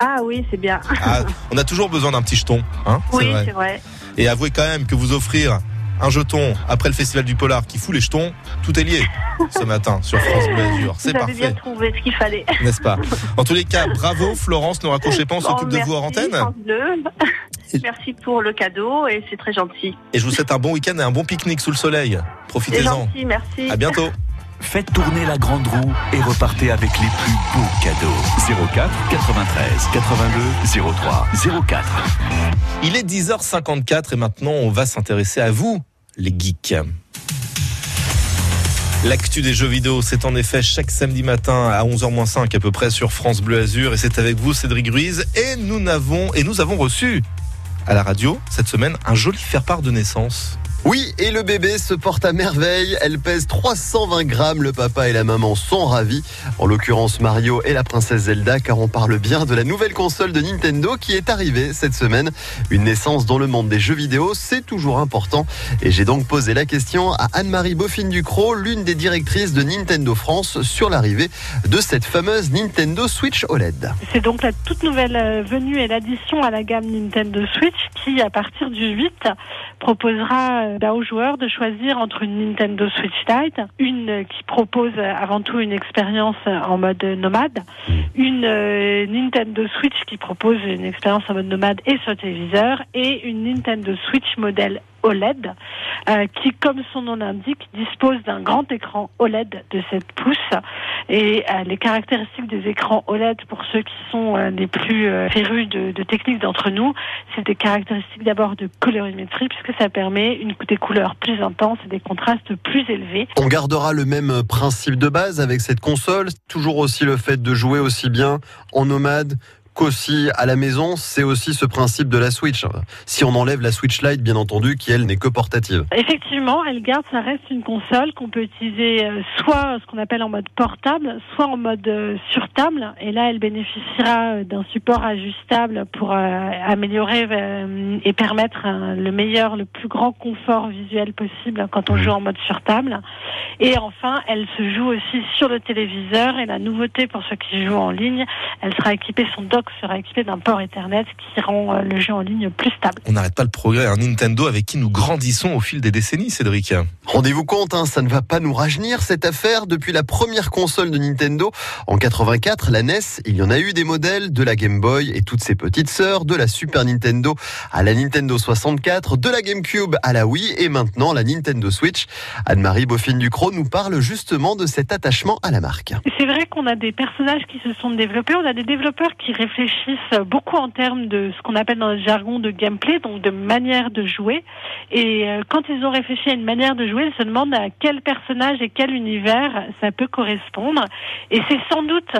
Ah oui, c'est bien. Ah, on a toujours besoin d'un petit jeton, hein oui, c'est vrai. Et avouez quand même que vous offrir un jeton après le festival du polar qui fout les jetons, tout est lié ce matin sur France Bleu Azur. C'est Vous avez bien parfait, trouvé ce qu'il fallait. n'est-ce pas? En tous les cas, bravo (laughs) Florence, ne raccrochez pas, on s'occupe Bon, de vous hors merci, antenne. France Bleu. Merci pour le cadeau et c'est très gentil. Et je vous souhaite un bon week-end et un bon pique-nique sous le soleil. Profitez-en. gentil, merci. À bientôt. Faites tourner la grande roue et repartez avec les plus beaux cadeaux. 04 93 82 03 04. Il est 10h54 et maintenant on va s'intéresser à vous, les geeks. L'actu des jeux vidéo, c'est en effet chaque samedi matin à 11h05 à peu près sur France Bleu Azur et c'est avec vous Cédric Ruiz et nous n'avons et nous avons reçu à la radio cette semaine un joli faire-part de naissance. Oui, et le bébé se porte à merveille. Elle pèse 320 grammes. Le papa et la maman sont ravis. En l'occurrence, Mario et la princesse Zelda, car on parle bien de la nouvelle console de Nintendo qui est arrivée cette semaine. Une naissance dans le monde des jeux vidéo, c'est toujours important. Et j'ai donc posé la question à Anne-Marie Boffin-Ducrot, l'une des directrices de Nintendo France, sur l'arrivée de cette fameuse Nintendo Switch OLED. C'est donc la toute nouvelle euh, venue et l'addition à la gamme Nintendo Switch qui, à partir du 8, proposera bah, aux joueurs de choisir entre une Nintendo Switch Lite, une euh, qui propose euh, avant tout une expérience euh, en mode nomade, une euh, Nintendo Switch qui propose une expérience en mode nomade et sur téléviseur, et une Nintendo Switch modèle OLED euh, qui, comme son nom l'indique, dispose d'un grand écran OLED de 7 pouces. Et euh, les caractéristiques des écrans OLED, pour ceux qui sont euh, les plus férus de, de techniques d'entre nous, c'est des caractéristiques d'abord de colorimétrie, puisque ça permet une, des couleurs plus intenses et des contrastes plus élevés. On gardera le même principe de base avec cette console, toujours aussi le fait de jouer aussi bien en nomade qu'aussi à la maison, c'est aussi ce principe de la Switch. Si on enlève la Switch Lite, bien entendu, qui elle n'est que portative. Effectivement, elle garde, ça reste une console qu'on peut utiliser euh, soit ce qu'on appelle en mode portable, soit en mode euh, sur table. Et là, elle bénéficiera euh, d'un support ajustable pour améliorer et permettre le meilleur, le plus grand confort visuel possible quand on joue en mode sur table. Et enfin, elle se joue aussi sur le téléviseur. Et la nouveauté pour ceux qui jouent en ligne, elle sera équipée, son dock sera équipé d'un port Ethernet qui rend euh, le jeu en ligne plus stable. On n'arrête pas le progrès, un Nintendo avec qui nous grandissons au fil des décennies, Cédric. Rendez-vous compte, hein, ça ne va pas nous rajeunir cette affaire. Depuis la première console de Nintendo en 84, la NES, il y en a eu des modèles de la Game Boy et toutes ses petites sœurs, de la Super Nintendo à la Nintendo 64, de la GameCube à la Wii et maintenant la Nintendo Switch. Anne-Marie Boffin-Ducrot nous parle justement de cet attachement à la marque. C'est vrai qu'on a des personnages qui se sont développés, on a des développeurs qui réfléchissent beaucoup en termes de ce qu'on appelle dans le jargon de gameplay, donc de manière de jouer. Et euh, quand ils ont réfléchi à une manière de jouer, ils se demandent à quel personnage et quel univers ça peut correspondre. Et c'est sans doute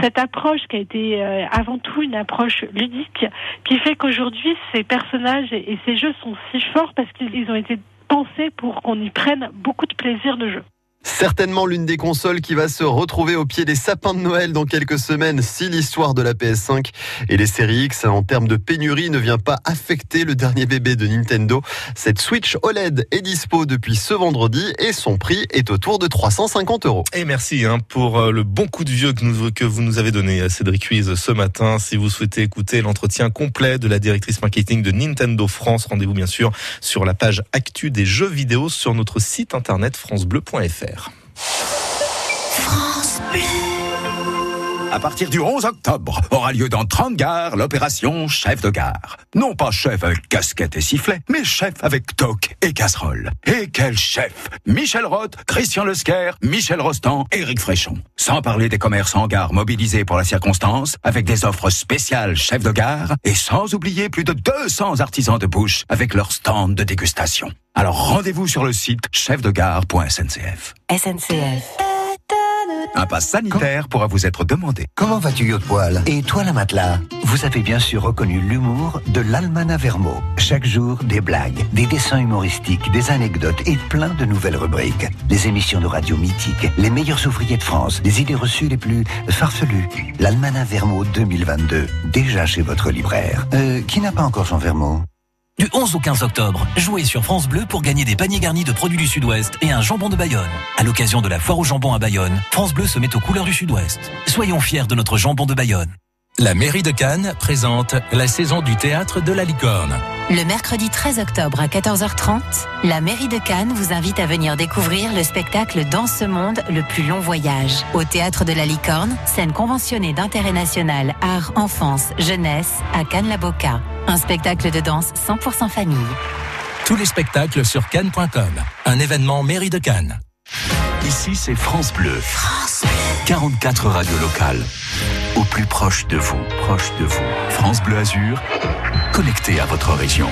cette approche qui a été euh, avant tout une approche ludique, qui fait qu'aujourd'hui ces personnages et, ces jeux sont si forts parce qu'ils ils ont été pensés pour qu'on y prenne beaucoup de plaisir de jeu. Certainement l'une des consoles qui va se retrouver au pied des sapins de Noël dans quelques semaines si l'histoire de la PS5 et les séries X en termes de pénurie ne vient pas affecter le dernier bébé de Nintendo. Cette Switch OLED est dispo depuis ce vendredi et son prix est autour de 350 euros. Et merci hein, pour euh, le bon coup de vieux que, vous nous avez donné, Cédric Huiz, ce matin. Si vous souhaitez écouter l'entretien complet de la directrice marketing de Nintendo France, rendez-vous bien sûr sur la page actu des jeux vidéo sur notre site internet francebleu.fr. France Bleu. À partir du 11 octobre, aura lieu dans 30 gares l'opération Chef de gare. Non pas chef avec casquette et sifflet, mais chef avec toque et casserole. Et quel chef Michel Roth, Christian Lesquer, Michel Rostand, Éric Fréchon. Sans parler des commerces en gare mobilisés pour la circonstance, avec des offres spéciales chef de gare, et sans oublier plus de 200 artisans de bouche avec leur stand de dégustation. Alors rendez-vous sur le site chefdegare.sncf. SNCF. Un pass sanitaire pourra vous être demandé. Comment vas-tu, Poil? Et toi, la matelas? Vous avez bien sûr reconnu l'humour de l'Almana Vermo. Chaque jour, des blagues, des dessins humoristiques, des anecdotes et plein de nouvelles rubriques. Les émissions de radio mythiques, les meilleurs ouvriers de France, les idées reçues les plus farfelues. L'Almana Vermo 2022, déjà chez votre libraire. Euh, qui n'a pas encore son Vermo? Du 11 au 15 octobre, jouez sur France Bleu pour gagner des paniers garnis de produits du Sud-Ouest et un jambon de Bayonne. À l'occasion de la foire au jambon à Bayonne, France Bleu se met aux couleurs du Sud-Ouest. Soyons fiers de notre jambon de Bayonne. La mairie de Cannes présente la saison du théâtre de la licorne. Le mercredi 13 octobre à 14h30, la mairie de Cannes vous invite à venir découvrir le spectacle Dans ce monde, le plus long voyage. Au théâtre de la Licorne, scène conventionnée d'intérêt national, art, enfance, jeunesse, à Cannes-la-Boca. Un spectacle de danse 100% famille. Tous les spectacles sur cannes.com. Un événement mairie de Cannes. Ici, c'est France Bleu. 44 radios locales, au plus proche de vous, proche de vous. France Bleu Azur, connecté à votre région.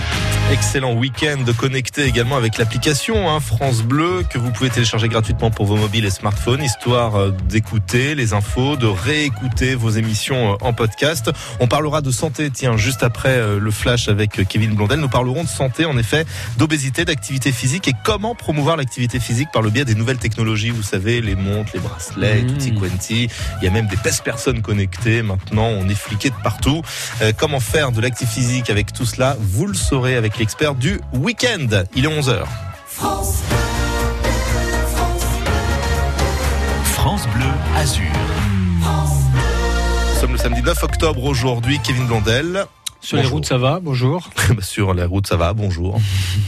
Excellent week-end connecté également avec l'application hein, France Bleu que vous pouvez télécharger gratuitement pour vos mobiles et smartphones, histoire euh, d'écouter les infos, de réécouter vos émissions euh, en podcast. On parlera de santé, tiens, juste après euh, le flash avec Kevin Blondel, nous parlerons de santé, en effet, d'obésité, d'activité physique et comment promouvoir l'activité physique par le biais des nouvelles technologies, vous savez, les montres, les bracelets, mmh. tout il y a même des tests personnes connectées. Maintenant, on est fliqué de partout. Euh, comment faire de l'actif physique avec tout cela? Vous le saurez avec l'expert du week-end. Il est 11h. France Bleu, France Azur. Nous sommes le samedi 9 octobre aujourd'hui. Kevin Blondel, (laughs) Sur les routes, ça va, bonjour. Sur la route, ça va, bonjour.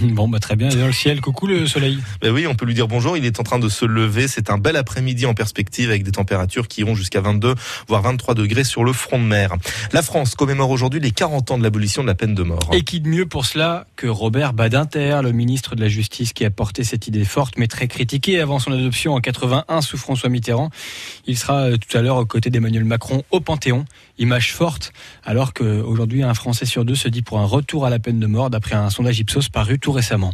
bon, bah très bien. Et Dans le ciel, coucou le soleil. Ben oui, on peut lui dire bonjour. Il est en train de se lever. C'est un bel après-midi en perspective avec des températures qui iront jusqu'à 22 voire 23 degrés sur le front de mer. La France commémore aujourd'hui les 40 ans de l'abolition de la peine de mort. Et qui de mieux pour cela que Robert Badinter, le ministre de la Justice qui a porté cette idée forte mais très critiquée avant son adoption en 81 sous François Mitterrand. Il sera euh, tout à l'heure aux côtés d'Emmanuel Macron au Panthéon. Image forte, alors qu'aujourd'hui un Français sur deux se dit pour un retour à la peine de mort d'après un sondage Ipsos paru tout récemment.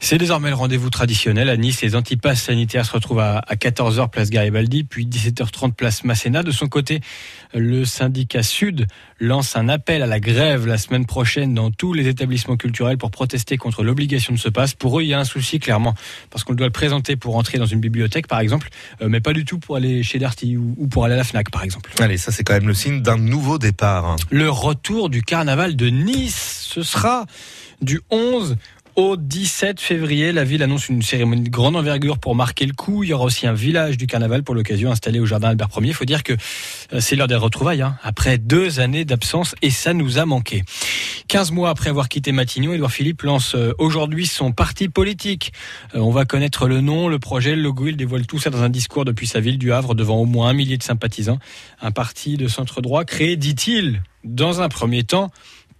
C'est désormais le rendez-vous traditionnel. À Nice, les antipasses sanitaires se retrouvent à 14h place Garibaldi, puis 17h30 place Masséna. De son côté, le syndicat Sud lance un appel à la grève la semaine prochaine dans tous les établissements culturels pour protester contre l'obligation de ce passe. Pour eux, il y a un souci clairement, parce qu'on doit le présenter pour entrer dans une bibliothèque, par exemple, euh, mais pas du tout pour aller chez Darty ou, ou pour aller à la Fnac, par exemple. Allez, ça c'est quand même le signe d'un nouveau départ. Le retour du carnaval de Nice, ce sera du 11 au 17 février. La ville annonce une cérémonie de grande envergure pour marquer le coup. Il y aura aussi un village du carnaval pour l'occasion installé au jardin Albert Ier. Il faut dire que euh, c'est l'heure des retrouvailles, hein, après deux années d'absence et ça nous a manqué. 15 mois après avoir quitté Matignon, Édouard Philippe lance euh, aujourd'hui son parti politique. Euh, on va connaître le nom, le projet, le logo. Il dévoile tout ça dans un discours depuis sa ville du Havre devant au moins un millier de sympathisants. Un parti de centre droit créé, dit-il, dans un premier temps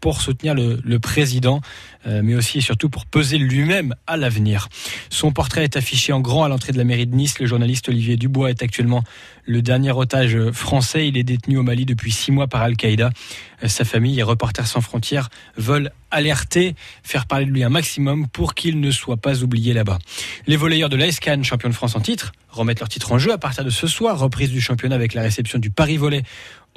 pour soutenir le, président euh, mais aussi et surtout pour peser lui-même à l'avenir. Son portrait est affiché en grand à l'entrée de la mairie de Nice. Le journaliste Olivier Dubois est actuellement le dernier otage français. Il est détenu au Mali depuis six mois par Al-Qaïda. Euh, Sa famille et Reporters sans frontières veulent alerter, faire parler de lui un maximum pour qu'il ne soit pas oublié là-bas. Les volleyeurs de l'ASCAN, champion de France en titre, remettent leur titre en jeu à partir de ce soir. Reprise du championnat avec la réception du Paris Volley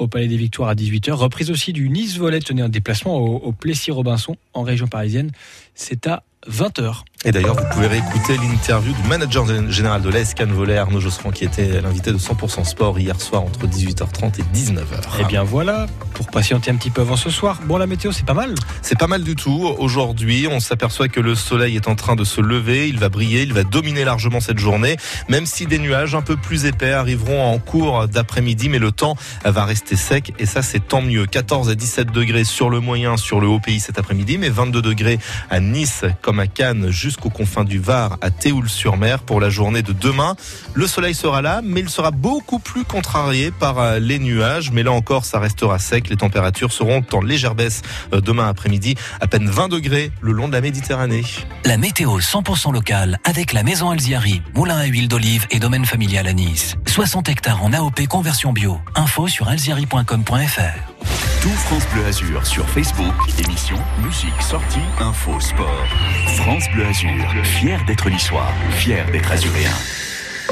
au Palais des Victoires à 18h. Reprise aussi du Nice Volley, tenez un déplacement au, au Plessis-Robinson en région parisienne. C'est à 20h. Et d'ailleurs, vous pouvez réécouter l'interview du manager général de l'ESCAN Volley, Arnaud Josserand, qui était l'invité de 100% Sport hier soir entre 18h30 et 19h. Eh bien voilà, pour patienter un petit peu avant ce soir. Bon, la météo, c'est pas mal. C'est pas mal du tout. Aujourd'hui, on s'aperçoit que le soleil est en train de se lever, il va briller, il va dominer largement cette journée, même si des nuages un peu plus épais arriveront en cours d'après-midi, mais le temps va rester sec et ça, c'est tant mieux. 14 à 17 degrés sur le moyen, sur le haut pays cet après-midi, mais 22 degrés à Nice comme à Cannes, jusqu'aux confins du Var, à Théoul-sur-Mer pour la journée de demain. Le soleil sera là, mais il sera beaucoup plus contrarié par euh, les nuages. Mais là encore, ça restera sec. Les températures seront en légère baisse euh, demain après-midi, à peine 20 degrés le long de la Méditerranée. La météo 100% locale avec la maison Alziari, moulin à huile d'olive et domaine familial à Nice. 60 hectares en AOP conversion bio. Info sur alziari.com.fr. Tout France Bleu Azur sur Facebook, émissions, musique, sorties, info, sport. France Bleu Azur, fier d'être niçois, fier d'être azuréen.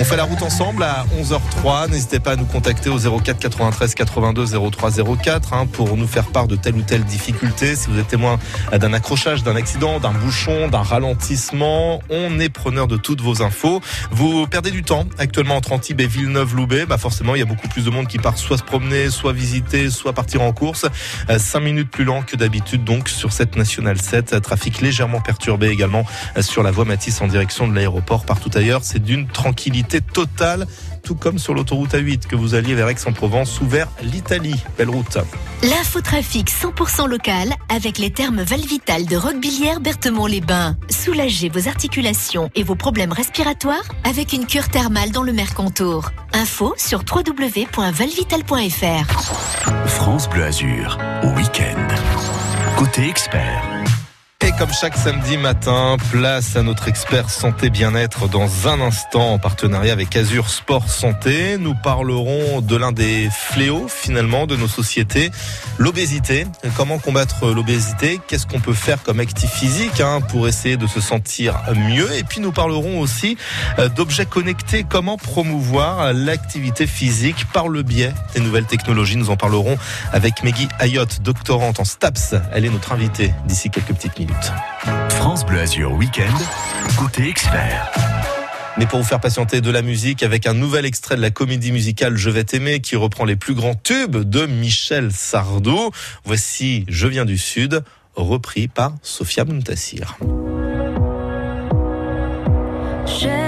On fait la route ensemble à 11h03. N'hésitez pas à nous contacter au 04 93 82 03 04 hein, pour nous faire part de telle ou telle difficulté. Si vous êtes témoin d'un accrochage, d'un accident, d'un bouchon, d'un ralentissement, on est preneur de toutes vos infos. Vous perdez du temps actuellement entre Antibes et Villeneuve-Loubet. Bah forcément, il y a beaucoup plus de monde qui part soit se promener, soit visiter, soit partir en course. 5 minutes plus lent que d'habitude donc sur cette nationale 7. Trafic légèrement perturbé également euh, sur la voie Matisse en direction de l'aéroport. Partout ailleurs, c'est d'une tranquillité totale, tout comme sur l'autoroute A8 que vous alliez vers Aix-en-Provence ou vers l'Italie. Belle route. L'infotrafic 100% local avec les thermes Valvital de Roquebillière Berthemont-les-Bains. Soulagez vos articulations et vos problèmes respiratoires avec une cure thermale dans le Mercantour. Info sur www.valvital.fr. France Bleu Azur, week-end. Côté expert. Comme chaque samedi matin, place à notre expert santé bien-être dans un instant en partenariat avec Azure Sport Santé. Nous parlerons de l'un des fléaux finalement de nos sociétés, l'obésité. Comment combattre l'obésité? Qu'est-ce qu'on peut faire comme actif physique hein, pour essayer de se sentir mieux? Et puis nous parlerons aussi euh, d'objets connectés. Comment promouvoir l'activité physique par le biais des nouvelles technologies? Nous en parlerons avec Meggy Ayotte, doctorante en STAPS. Elle est notre invitée d'ici quelques petites minutes. France Bleu Azur Week-end, côté expert. Mais pour vous faire patienter de la musique avec un nouvel extrait de la comédie musicale Je vais t'aimer qui reprend les plus grands tubes de Michel Sardou. Voici Je viens du Sud, repris par Sophia Muntassir. J'ai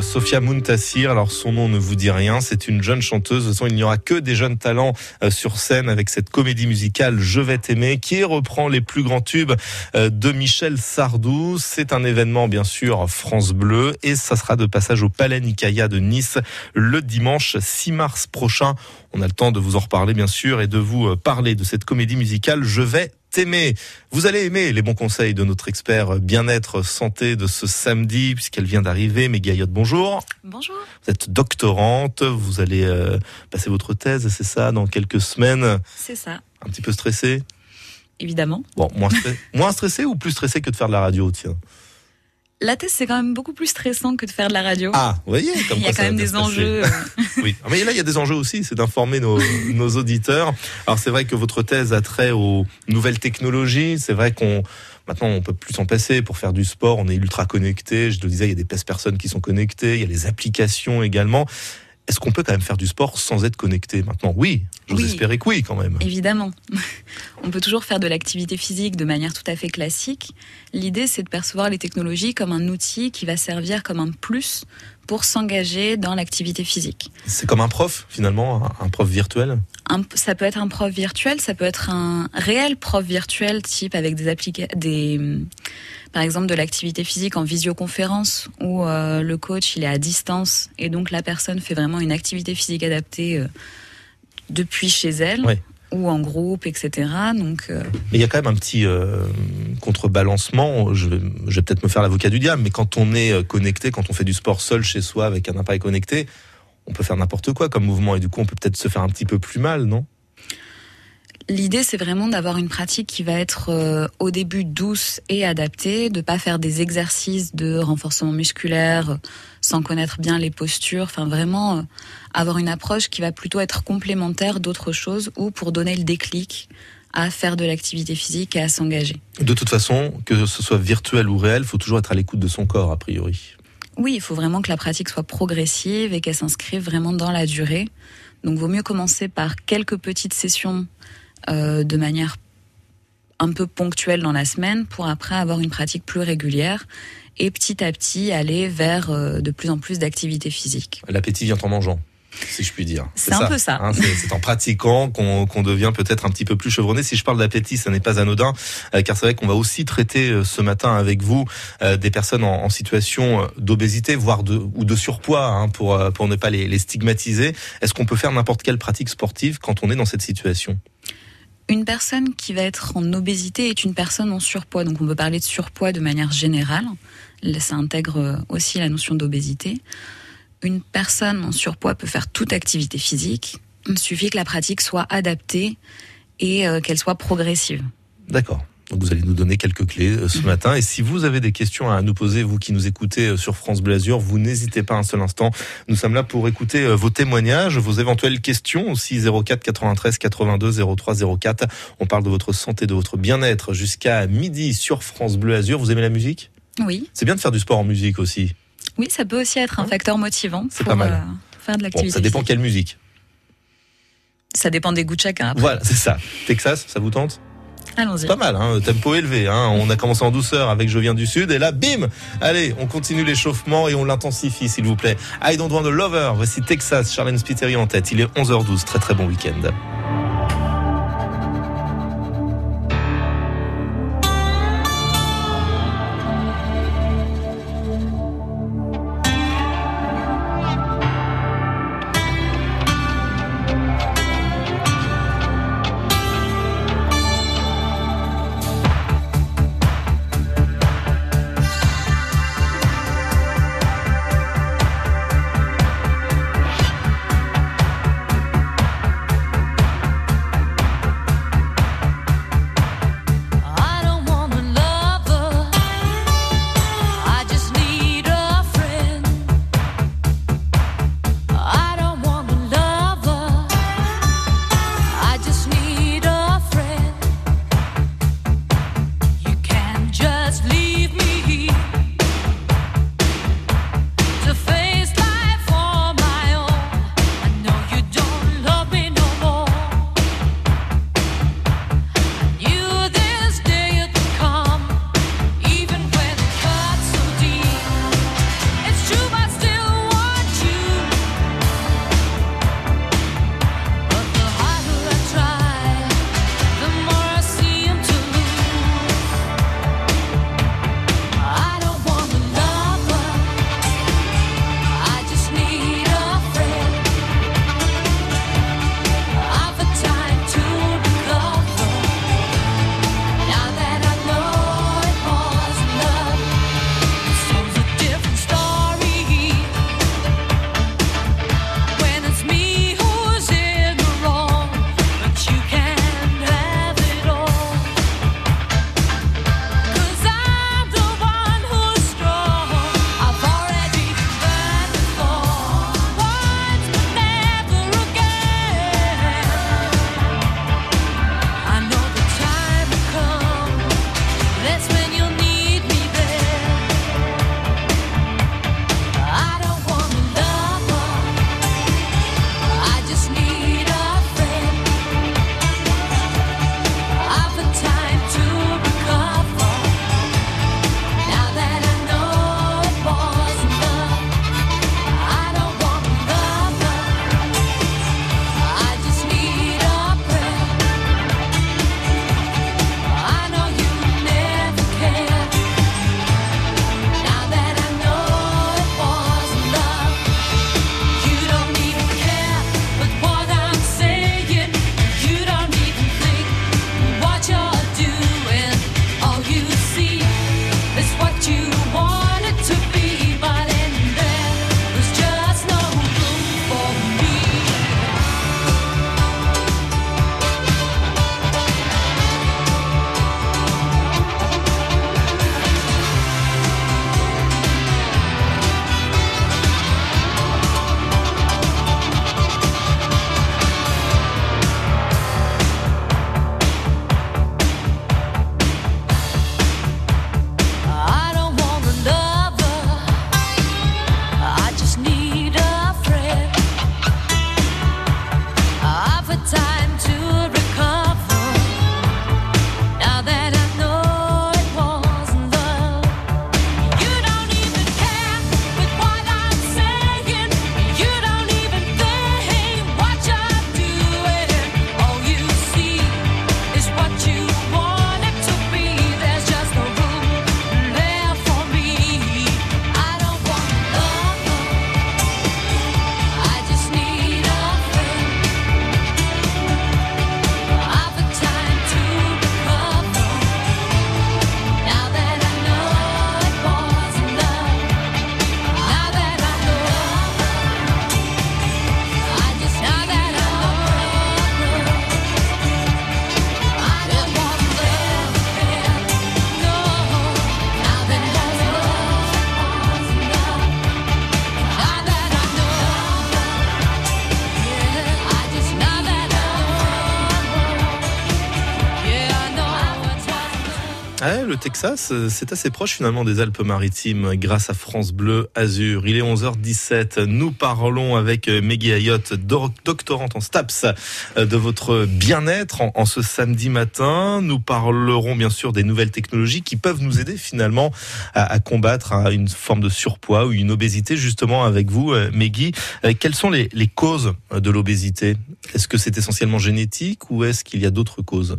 Sophia Muntassir. Alors son nom ne vous dit rien, c'est une jeune chanteuse. De toute façon, il n'y aura que des jeunes talents euh, sur scène avec cette comédie musicale Je vais t'aimer qui reprend les plus grands tubes euh, de Michel Sardou. C'est un événement bien sûr France Bleu et ça sera de passage au Palais Nicaïa de Nice le dimanche 6 mars prochain. On a le temps de vous en reparler bien sûr et de vous euh, parler de cette comédie musicale Je vais Vous allez aimer les bons conseils de notre expert bien-être santé de ce samedi puisqu'elle vient d'arriver. Mais Gaillotte, bonjour. Bonjour. Vous êtes doctorante, vous allez euh, passer votre thèse, c'est ça, dans quelques semaines. C'est ça, Un petit peu stressé évidemment. Bon, moins, stre- moins stressé ou plus stressé que de faire de la radio, tiens? La thèse, c'est quand même beaucoup plus stressant que de faire de la radio. Ah, vous voyez comme (laughs) Il y a quand même des enjeux. euh, (laughs) Oui, Ah, mais là il y a des enjeux aussi, c'est d'informer nos, (laughs) nos auditeurs. Alors c'est vrai que votre thèse a trait aux nouvelles technologies. C'est vrai qu'on maintenant on peut plus s'en passer pour faire du sport. On est ultra connecté. Je le disais, il y a des personnes qui sont connectées. Il y a les applications également. Est-ce qu'on peut quand même faire du sport sans être connecté maintenant? Oui, j'ose Oui. espérer que oui quand même. Évidemment. (laughs) On peut toujours faire de l'activité physique de manière tout à fait classique. L'idée, c'est de percevoir les technologies comme un outil qui va servir comme un plus pour s'engager dans l'activité physique. C'est comme un prof finalement, un prof virtuel. Un- ça peut être un prof virtuel, ça peut être un réel prof virtuel, type avec des applications, des, hum, par exemple de l'activité physique en visioconférence où euh, le coach il est à distance et donc la personne fait vraiment une activité physique adaptée euh, depuis chez elle Ouais. Ou en groupe, etc. Donc euh, Mais il y a quand même un petit euh, contrebalancement. Je vais, peut-être me faire l'avocat du diable, mais quand on est euh, connecté, quand on fait du sport seul chez soi avec un appareil connecté, on peut faire n'importe quoi comme mouvement et du coup on peut peut-être se faire un petit peu plus mal, non? L'idée, c'est vraiment d'avoir une pratique qui va être euh, au début douce et adaptée, de pas faire des exercices de renforcement musculaire euh, sans connaître bien les postures. Enfin, vraiment euh, avoir une approche qui va plutôt être complémentaire d'autres choses ou pour donner le déclic à faire de l'activité physique et à s'engager. De toute façon, que ce soit virtuel ou réel, faut toujours être à l'écoute de son corps a priori. Oui, il faut vraiment que la pratique soit progressive et qu'elle s'inscrive vraiment dans la durée. Donc, vaut mieux commencer par quelques petites sessions euh, de manière un peu ponctuelle dans la semaine pour après avoir une pratique plus régulière et petit à petit aller vers euh, de plus en plus d'activités physiques. L'appétit vient en mangeant, si je puis dire. C'est un peu ça. hein, c'est en pratiquant qu'on devient peut-être un petit peu plus chevronné. Si je parle d'appétit, ça n'est pas anodin, euh, car c'est vrai qu'on va aussi traiter euh, ce matin avec vous euh, des personnes en, en situation d'obésité, voire de ou de surpoids, hein, pour pour ne pas les, les stigmatiser. Est-ce qu'on peut faire n'importe quelle pratique sportive quand on est dans cette situation? Une personne qui va être en obésité est une personne en surpoids. Donc on peut parler de surpoids de manière générale. Ça intègre euh, aussi la notion d'obésité. Une personne en surpoids peut faire toute activité physique. Il suffit que la pratique soit adaptée et euh, qu'elle soit progressive. D'accord. Donc vous allez nous donner quelques clés euh, ce matin. Et si vous avez des questions à nous poser, vous qui nous écoutez euh, sur France Bleu Azur, vous n'hésitez pas un seul instant. Nous sommes là pour écouter euh, vos témoignages, vos éventuelles questions aussi 04 93 82 03 04. On parle de votre santé, de votre bien-être jusqu'à midi sur France Bleu Azur. Vous aimez la musique? Oui, C'est bien de faire du sport en musique aussi. oui, ça peut aussi être un facteur motivant C'est pas mal. euh, faire de Bon, l'activité. ça dépend physique. quelle musique. Ça dépend des goûts de chacun. après. Voilà, c'est ça. Texas, ça vous tente? Allons-y. Pas mal, hein, tempo élevé. Hein. On a commencé en douceur avec Je viens du Sud et là, bim Allez, on continue l'échauffement et on l'intensifie, s'il vous plaît. I don't want a lover. Voici Texas, Charlène Spiteri en tête. Il est 11h12. Très très bon week-end. Texas, euh, c'est assez proche finalement des Alpes-Maritimes grâce à France Bleu Azur. Il est 11h17. Nous parlons avec euh, Meggy Ayotte, doc- doctorante en STAPS, euh, de votre bien-être en, ce samedi matin. Nous parlerons bien sûr des nouvelles technologies qui peuvent nous aider finalement à, combattre hein, une forme de surpoids ou une obésité. Justement avec vous, Meggy, quelles sont les causes de l'obésité? Est-ce que c'est essentiellement génétique ou est-ce qu'il y a d'autres causes?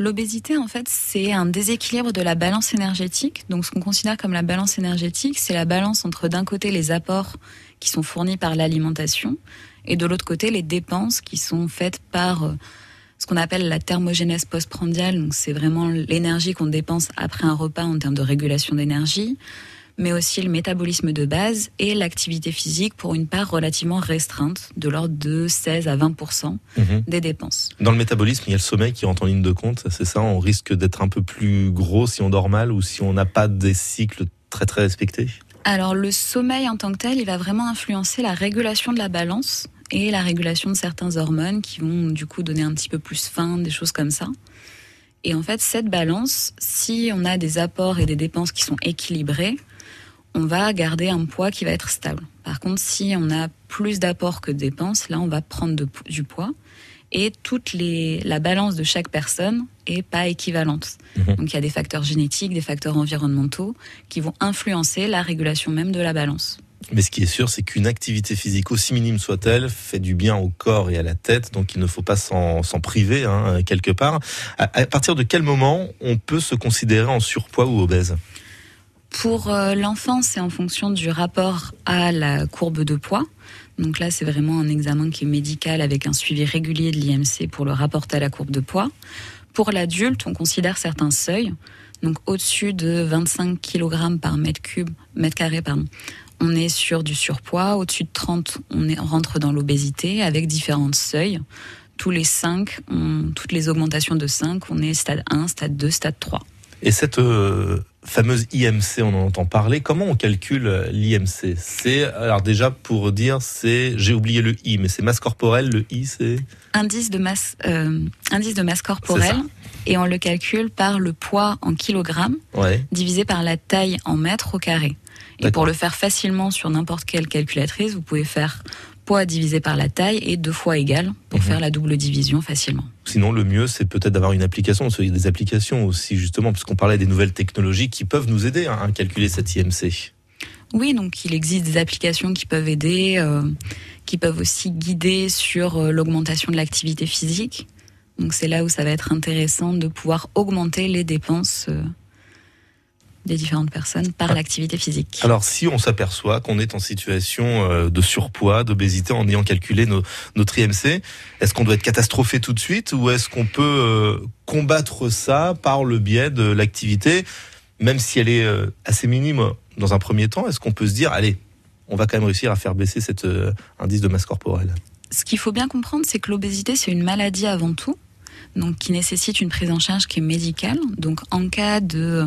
L'obésité, en fait, c'est un déséquilibre de la balance énergétique. Donc, ce qu'on considère comme la balance énergétique, c'est la balance entre, d'un côté, les apports qui sont fournis par l'alimentation et de l'autre côté, les dépenses qui sont faites par euh, ce qu'on appelle la thermogénèse postprandiale. Donc, c'est vraiment l'énergie qu'on dépense après un repas en termes de régulation d'énergie, mais aussi le métabolisme de base et l'activité physique pour une part relativement restreinte, de l'ordre de 16 à 20 Mhm. des dépenses. Dans le métabolisme, il y a le sommeil qui rentre en ligne de compte. C'est ça, on risque d'être un peu plus gros si on dort mal ou si on n'a pas des cycles très très respectés? Alors le sommeil en tant que tel, il va vraiment influencer la régulation de la balance et la régulation de certaines hormones qui vont du coup donner un petit peu plus faim, des choses comme ça. Et en fait, cette balance, si on a des apports et des dépenses qui sont équilibrés, on va garder un poids qui va être stable. Par contre, si on a plus d'apports que de dépenses, là, on va prendre de- du poids. Et toute les, la balance de chaque personne est pas équivalente. Donc il y a des facteurs génétiques, des facteurs environnementaux qui vont influencer la régulation même de la balance. Mais ce qui est sûr, c'est qu'une activité physique, aussi minime soit-elle, fait du bien au corps et à la tête, donc il ne faut pas s'en s'en priver hein, quelque part. À, à partir de quel moment on peut se considérer en surpoids ou obèse? Pour euh, l'enfant, c'est en fonction du rapport à la courbe de poids. Donc là, c'est vraiment un examen qui est médical avec un suivi régulier de l'IMC pour le rapporter à la courbe de poids. Pour l'adulte, on considère certains seuils. Donc au-dessus de 25 kg par mètre cube, mètre carré, pardon, on est sur du surpoids. Au-dessus de 30, on, rentre dans l'obésité avec différents seuils. Tous les 5, on- toutes les augmentations de 5, on est stade 1, stade 2, stade 3. Et cette euh, fameuse IMC, on en entend parler. Comment on calcule euh, l'IMC C'est alors déjà pour dire, c'est j'ai oublié le I, mais c'est masse corporelle. Le I, c'est indice de masse, euh, indice de masse corporelle et on le calcule par le poids en kilogrammes ouais. divisé par la taille en mètres au carré. Et pour le faire facilement sur n'importe quelle calculatrice, vous pouvez faire poids divisé par la taille et deux fois égal pour faire la double division facilement. Sinon, le mieux, c'est peut-être d'avoir une application. Des applications aussi, justement, puisqu'on parlait des nouvelles technologies qui peuvent nous aider hein, à calculer cette IMC. Oui, donc il existe des applications qui peuvent aider, euh, qui peuvent aussi guider sur euh, l'augmentation de l'activité physique. Donc c'est là où ça va être intéressant de pouvoir augmenter les dépenses euh, des différentes personnes par l'activité physique. Alors, si on s'aperçoit qu'on est en situation euh, de surpoids, d'obésité, en ayant calculé nos, notre IMC, est-ce qu'on doit être catastrophé tout de suite ou est-ce qu'on peut euh, combattre ça par le biais de l'activité, même si elle est euh, assez minime dans un premier temps? Est-ce qu'on peut se dire, allez, on va quand même réussir à faire baisser cet indice de masse corporelle? Ce qu'il faut bien comprendre, c'est que l'obésité, c'est une maladie avant tout, donc qui nécessite une prise en charge qui est médicale. Donc en cas de,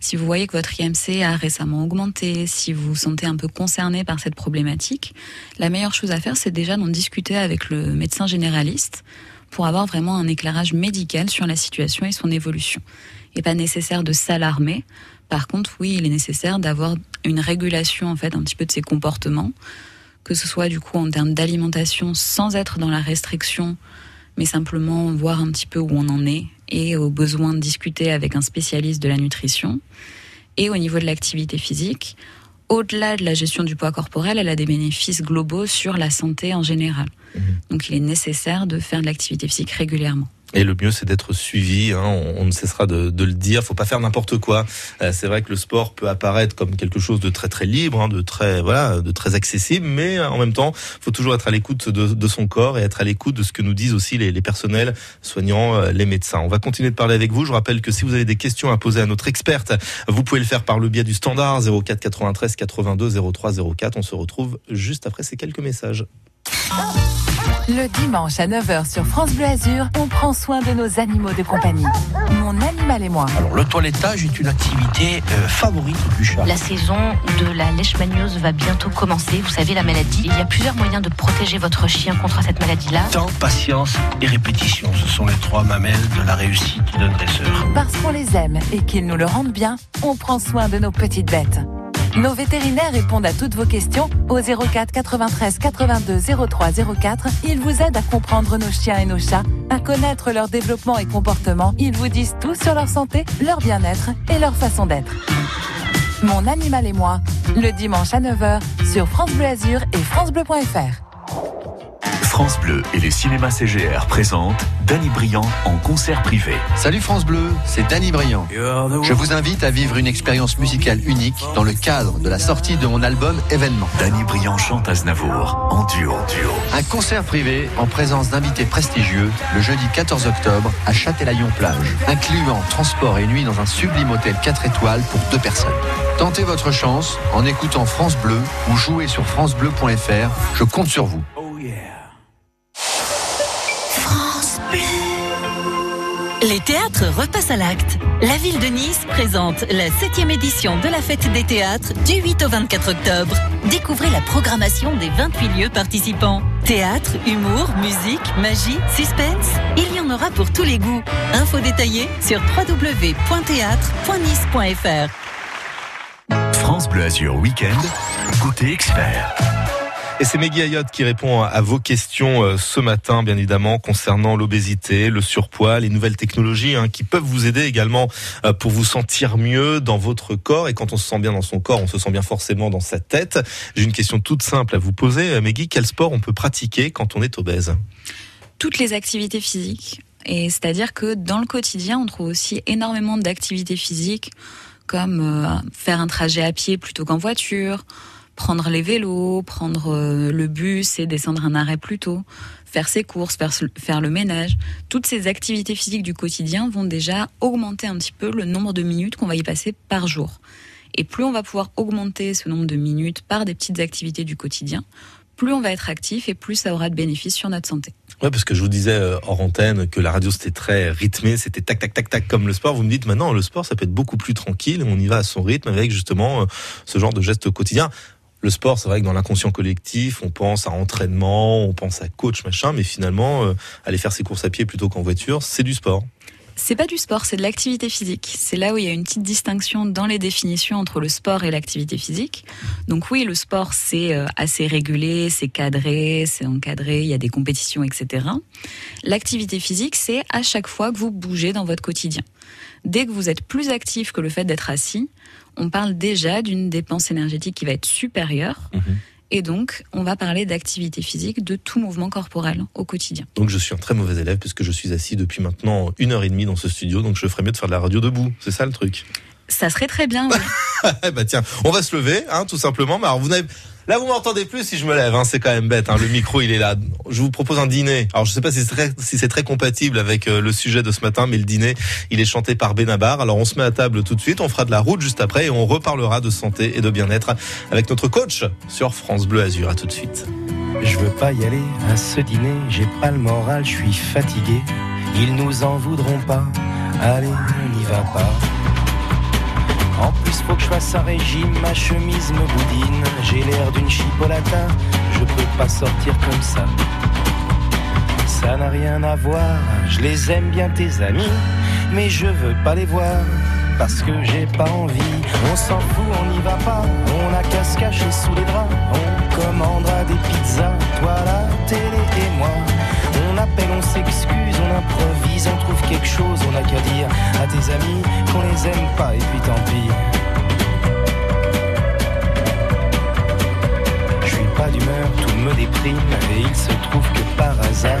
si vous voyez que votre IMC a récemment augmenté, si vous vous sentez un peu concerné par cette problématique, la meilleure chose à faire, c'est déjà d'en discuter avec le médecin généraliste pour avoir vraiment un éclairage médical sur la situation et son évolution. Il n'est pas nécessaire de s'alarmer. Par contre, oui, il est nécessaire d'avoir une régulation en fait un petit peu de ses comportements, que ce soit du coup en termes d'alimentation sans être dans la restriction, mais simplement voir un petit peu où on en est et au besoin de discuter avec un spécialiste de la nutrition. Et au niveau de l'activité physique, au-delà de la gestion du poids corporel, elle a des bénéfices globaux sur la santé en général. Donc il est nécessaire de faire de l'activité physique régulièrement. Et le mieux, c'est d'être suivi. Hein, on, ne cessera de, le dire. Faut pas faire n'importe quoi. Euh, c'est vrai que le sport peut apparaître comme quelque chose de très très libre, hein, de très voilà, de très accessible, mais euh, en même temps, faut toujours être à l'écoute de, son corps et être à l'écoute de ce que nous disent aussi les, les personnels soignants, euh, les médecins. On va continuer de parler avec vous. Je rappelle que si vous avez des questions à poser à notre experte, vous pouvez le faire par le biais du standard 04 93 82 03 04. On se retrouve juste après ces quelques messages. Le dimanche à 9h sur France Bleu Azur, on prend soin de nos animaux de compagnie. Mon animal et moi. Alors, le toilettage est une activité euh, favorite du chat. La saison de la leishmaniose va bientôt commencer. Vous savez, la maladie. Il y a plusieurs moyens de protéger votre chien contre cette maladie-là. Temps, patience et répétition, ce sont les trois mamelles de la réussite d'un dresseur. Parce qu'on les aime et qu'ils nous le rendent bien, on prend soin de nos petites bêtes. Nos vétérinaires répondent à toutes vos questions au 04 93 82 03 04. Ils vous aident à comprendre nos chiens et nos chats, à connaître leur développement et comportement. Ils vous disent tout sur leur santé, leur bien-être et leur façon d'être. Mon animal et moi, le dimanche à 9h sur France Bleu Azur et francebleu.fr. France Bleu et les cinémas CGR présentent Danny Briand en concert privé. Salut France Bleu, c'est Danny Briand. Je vous invite à vivre une expérience musicale unique dans le cadre de la sortie de mon album Événement. Danny Briand chante Aznavour en duo. duo. Un concert privé en présence d'invités prestigieux le jeudi 14 octobre à Châtelaillon-Plage, incluant transport et nuit dans un sublime hôtel 4 étoiles pour deux personnes. Tentez votre chance en écoutant France Bleu ou jouez sur francebleu.fr. Je compte sur vous. France Les théâtres repassent à l'acte. La ville de Nice présente la 7e édition de la fête des théâtres du 8 au 24 octobre. Découvrez la programmation des 28 lieux participants. Théâtre, humour, musique, magie, suspense, il y en aura pour tous les goûts. Infos détaillées sur www.théâtre.nice.fr. France Bleu Azur Week-end, côté expert. Et c'est Meggy Ayotte qui répond à vos questions euh, ce matin, bien évidemment, concernant l'obésité, le surpoids, les nouvelles technologies hein, qui peuvent vous aider également euh, pour vous sentir mieux dans votre corps. Et quand on se sent bien dans son corps, on se sent bien forcément dans sa tête. J'ai une question toute simple à vous poser. Euh, Meggy, quel sport on peut pratiquer quand on est obèse? Toutes les activités physiques. Et c'est-à-dire que dans le quotidien, on trouve aussi énormément d'activités physiques, comme faire un trajet à pied plutôt qu'en voiture, prendre les vélos, prendre euh, le bus et descendre un arrêt plus tôt, faire ses courses, faire, le ménage. Toutes ces activités physiques du quotidien vont déjà augmenter un petit peu le nombre de minutes qu'on va y passer par jour. Et plus on va pouvoir augmenter ce nombre de minutes par des petites activités du quotidien, plus on va être actif et plus ça aura de bénéfices sur notre santé. Ouais, parce que je vous disais euh, hors antenne que la radio c'était très rythmé, c'était tac tac tac tac comme le sport. Vous me dites maintenant le sport ça peut être beaucoup plus tranquille, on y va à son rythme avec justement euh, ce genre de gestes quotidiens. Le sport, c'est vrai que dans l'inconscient collectif, on pense à entraînement, on pense à coach machin, mais finalement euh, aller faire ses courses à pied plutôt qu'en voiture, c'est du sport. C'est pas du sport, c'est de l'activité physique. C'est là où il y a une petite distinction dans les définitions entre le sport et l'activité physique. Donc oui, le sport c'est euh, assez régulé, c'est cadré, c'est encadré, il y a des compétitions, etc. L'activité physique, c'est à chaque fois que vous bougez dans votre quotidien. Dès que vous êtes plus actif que le fait d'être assis, on parle déjà d'une dépense énergétique qui va être supérieure. Et donc, on va parler d'activité physique, de tout mouvement corporel au quotidien. Donc je suis un très mauvais élève puisque je suis assis depuis maintenant une heure et demie dans ce studio, donc je ferais mieux de faire de la radio debout. C'est ça le truc? Ça serait très bien. Oui. bah (laughs) tiens, on va se lever, hein, tout simplement. Mais alors vous n'avez Là, vous m'entendez plus si je me lève, hein, c'est quand même bête. Hein, le micro, il est là. Je vous propose un dîner. Alors, je sais pas si c'est très, si c'est très compatible avec euh, le sujet de ce matin, mais le dîner, il est chanté par Benabar. Alors, on se met à table tout de suite. On fera de la route juste après et on reparlera de santé et de bien-être avec notre coach sur France Bleu Azur. À tout de suite. Je veux pas y aller à ce dîner, j'ai pas le moral, je suis fatigué. Ils nous en voudront pas, allez, on n'y va pas. En plus, faut que je fasse un régime, ma chemise me boudine. J'ai l'air d'une chipolata, je peux pas sortir comme ça. Ça n'a rien à voir, je les aime bien tes amis, mais je veux pas les voir. Parce que j'ai pas envie, on s'en fout, on n'y va pas, on a qu'à se cacher sous les draps, on commandera des pizzas, toi la télé et moi. On s'excuse, on improvise, on trouve quelque chose, on a qu'à dire à tes amis qu'on les aime pas et puis tant pis. Je suis pas d'humeur, tout me déprime et il se trouve que par hasard,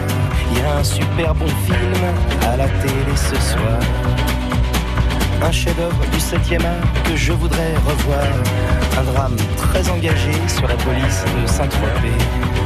il y a un super bon film à la télé ce soir. Un chef-d'œuvre du 7e art que je voudrais revoir. Un drame très engagé sur la police de Saint-Tropez.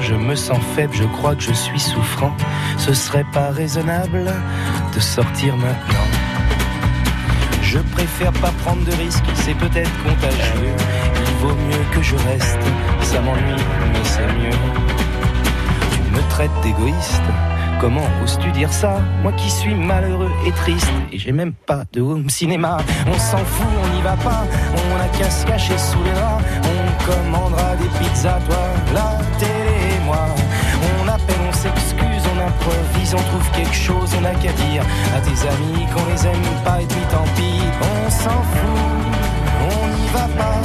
Je me sens faible, je crois que je suis souffrant. Ce serait pas raisonnable de sortir maintenant. Je préfère pas prendre de risques, c'est peut-être contagieux. Il vaut mieux que je reste, ça m'ennuie, mais c'est mieux. Tu me traites d'égoïste, comment oses-tu dire ça? Moi qui suis malheureux et triste, et j'ai même pas de home cinéma. On s'en fout, on n'y va pas, on a qu'à se cacher sous les draps. On commandera des pizzas, toi, télé et On appelle, on s'excuse, on improvise, on trouve quelque chose, on a qu'à dire à tes amis qu'on les aime pas et puis tant pis. On s'en fout, on n'y va pas,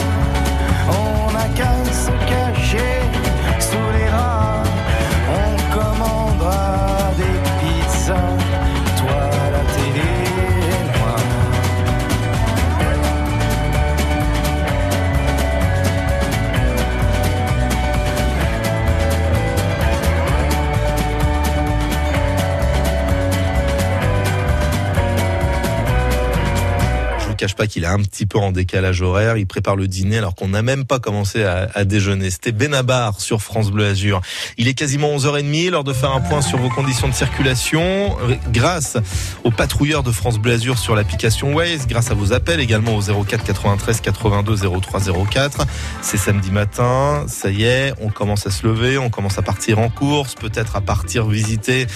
cache pas qu'il est un petit peu en décalage horaire. Il prépare le dîner alors qu'on n'a même pas commencé à, à déjeuner. C'était Benabar sur France Bleu Azur. Il est quasiment 11h30, l'heure de faire un point sur vos conditions de circulation. Grâce aux patrouilleurs de France Bleu Azur sur l'application Waze, grâce à vos appels également au 04 93 82 03 04. C'est samedi matin, ça y est, on commence à se lever, on commence à partir en course, peut-être à partir visiter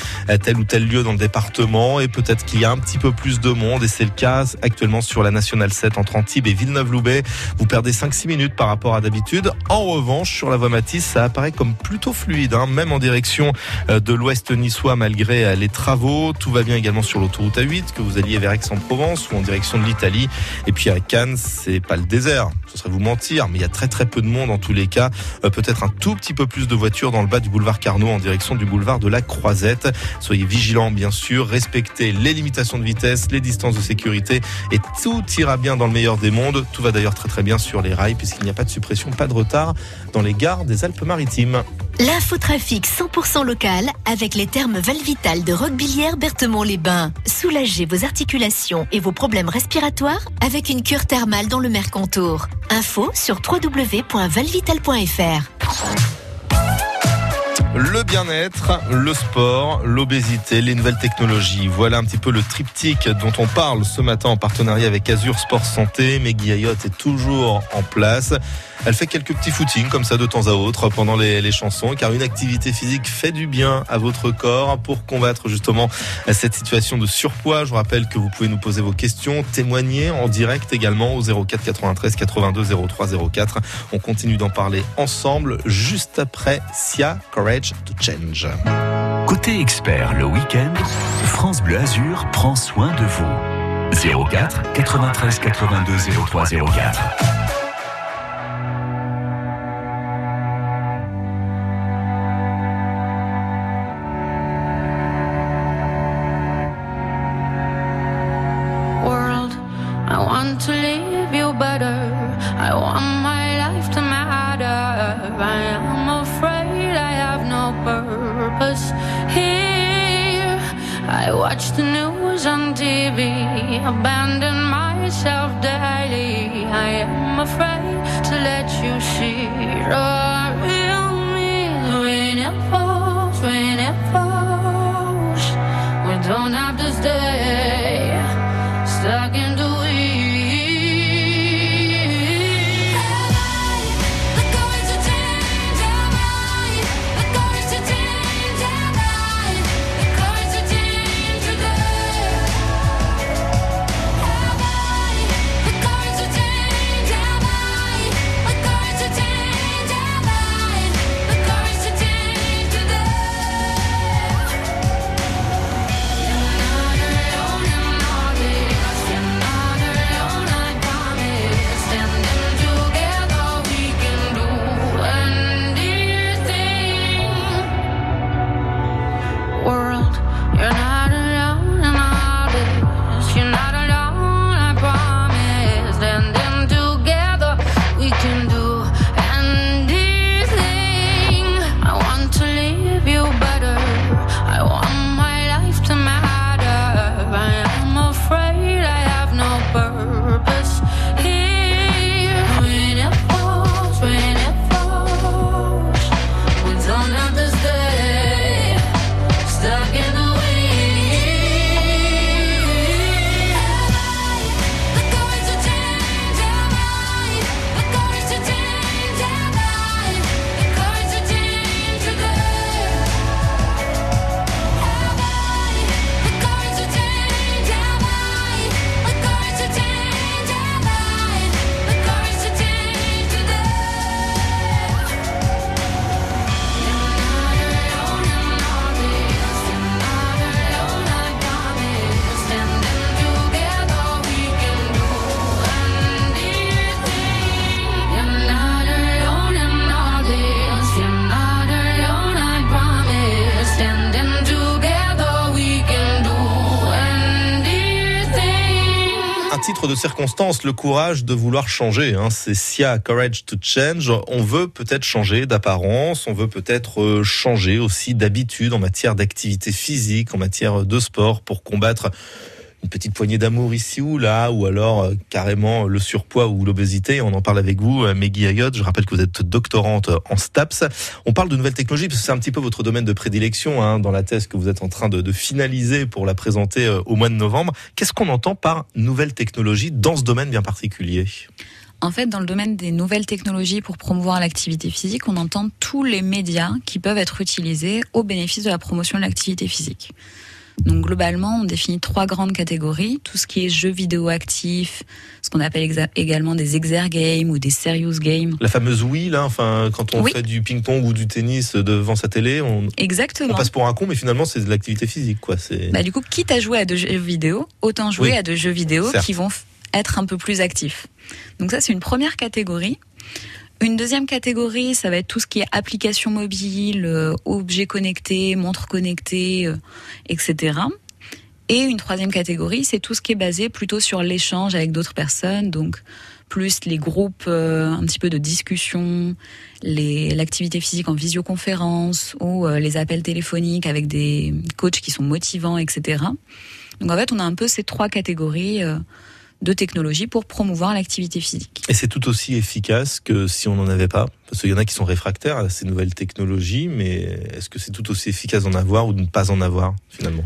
tel ou tel lieu dans le département et peut-être qu'il y a un petit peu plus de monde et c'est le cas actuellement sur la 7 entre Antibes et Villeneuve-Loubet. Vous perdez 5-6 minutes par rapport à d'habitude. En revanche, sur la voie Matisse, ça apparaît comme plutôt fluide, hein, même en direction euh, de l'ouest niçois malgré euh, les travaux. Tout va bien également sur l'autoroute A8, que vous alliez vers Aix-en-Provence ou en direction de l'Italie. Et puis à Cannes, c'est pas le désert, ce serait vous mentir, mais il y a très très peu de monde en tous les cas. Euh, Peut-être un tout petit peu plus de voitures dans le bas du boulevard Carnot en direction du boulevard de la Croisette. Soyez vigilants bien sûr, respectez les limitations de vitesse, les distances de sécurité et tout ira bien dans le meilleur des mondes. Tout va d'ailleurs très très bien sur les rails puisqu'il n'y a pas de suppression, pas de retard dans les gares des Alpes-Maritimes. L'infotrafic 100% local avec les termes Valvital de Roquebillière Berthemont-les-Bains. Soulagez vos articulations et vos problèmes respiratoires avec une cure thermale dans le Mercantour. Info sur www.valvital.fr. Le bien-être, le sport, l'obésité, les nouvelles technologies. Voilà un petit peu le triptyque dont on parle ce matin en partenariat avec Azure Sport Santé. Meggy Ayotte est toujours en place. Elle fait quelques petits footings comme ça de temps à autre pendant les, chansons, car une activité physique fait du bien à votre corps pour combattre justement cette situation de surpoids. Je vous rappelle que vous pouvez nous poser vos questions, témoigner en direct également au 04 93 82 03 04. On continue d'en parler ensemble juste après Sia Courage to Change. Côté expert, le week-end, France Bleu Azur prend soin de vous. 04 93 82 03 04. Abandon myself daily. I am afraid to let you see the real me when it falls, when it falls. We don't have to stay de circonstance, le courage de vouloir changer. Hein. C'est Sia, Courage to Change. On veut peut-être changer d'apparence, on veut peut-être euh, changer aussi d'habitude en matière d'activité physique, en matière de sport pour combattre une petite poignée d'amour ici ou là, ou alors euh, carrément le surpoids ou l'obésité. On en parle avec vous, euh, Meggy Ayotte. Je rappelle que vous êtes doctorante en STAPS. On parle de nouvelles technologies parce que c'est un petit peu votre domaine de prédilection hein, dans la thèse que vous êtes en train de, de finaliser pour la présenter euh, au mois de novembre. Qu'est-ce qu'on entend par nouvelles technologies dans ce domaine bien particulier? En fait, dans le domaine des nouvelles technologies pour promouvoir l'activité physique, on entend tous les médias qui peuvent être utilisés au bénéfice de la promotion de l'activité physique. Donc globalement, on définit trois grandes catégories. Tout ce qui est jeux vidéo actifs, ce qu'on appelle également des exergames ou des serious games. La fameuse Wii, là, enfin, quand on Oui. fait du ping-pong ou du tennis devant sa télé, on, Exactement. on passe pour un con, mais finalement, c'est de l'activité physique, quoi. Bah, du coup, quitte à jouer à de jeux vidéo, autant jouer Oui. à de jeux vidéo Certes. qui vont être un peu plus actifs. Donc ça, c'est une première catégorie. Une deuxième catégorie, ça va être tout ce qui est applications mobiles, euh, objets connectés, montres connectées, euh, etc. Et une troisième catégorie, c'est tout ce qui est basé plutôt sur l'échange avec d'autres personnes, donc plus les groupes un petit peu de discussion, l'activité physique en visioconférence ou euh, les appels téléphoniques avec des coachs qui sont motivants, etc. Donc en fait, on a un peu ces trois catégories euh, de technologies pour promouvoir l'activité physique. Et c'est tout aussi efficace que si on n'en avait pas Parce qu'il y en a qui sont réfractaires à ces nouvelles technologies, mais est-ce que c'est tout aussi efficace d'en avoir ou de ne pas en avoir finalement?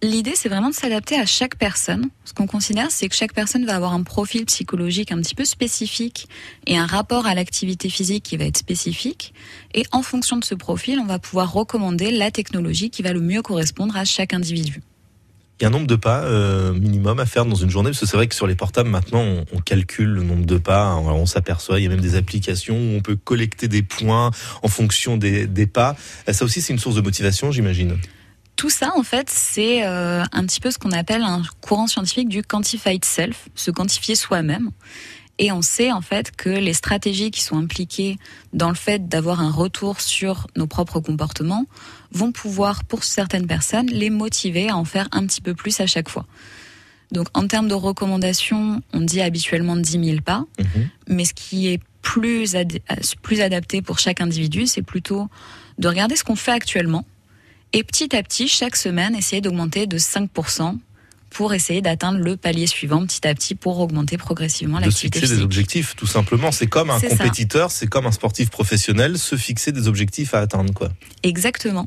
L'idée, c'est vraiment de s'adapter à chaque personne. Ce qu'on considère, c'est que chaque personne va avoir un profil psychologique un petit peu spécifique et un rapport à l'activité physique qui va être spécifique. Et en fonction de ce profil, on va pouvoir recommander la technologie qui va le mieux correspondre à chaque individu. Il y a un nombre de pas euh, minimum à faire dans une journée, parce que c'est vrai que sur les portables maintenant, on, calcule le nombre de pas, on, on s'aperçoit, il y a même des applications où on peut collecter des points en fonction des, des pas. Euh, Ça aussi, c'est une source de motivation, j'imagine. Tout ça, en fait, c'est euh, un petit peu ce qu'on appelle un courant scientifique du quantified self, se quantifier soi-même. Et on sait en fait que les stratégies qui sont impliquées dans le fait d'avoir un retour sur nos propres comportements vont pouvoir, pour certaines personnes, les motiver à en faire un petit peu plus à chaque fois. Donc en termes de recommandations, on dit habituellement 10 000 pas, mais ce qui est plus, ad- plus adapté pour chaque individu, c'est plutôt de regarder ce qu'on fait actuellement. Et petit à petit, chaque semaine, essayer d'augmenter de 5% pour essayer d'atteindre le palier suivant petit à petit pour augmenter progressivement De l'activité fixer des objectifs, tout simplement. C'est comme un compétiteur, c'est comme un sportif professionnel, se fixer des objectifs à atteindre, quoi. Exactement.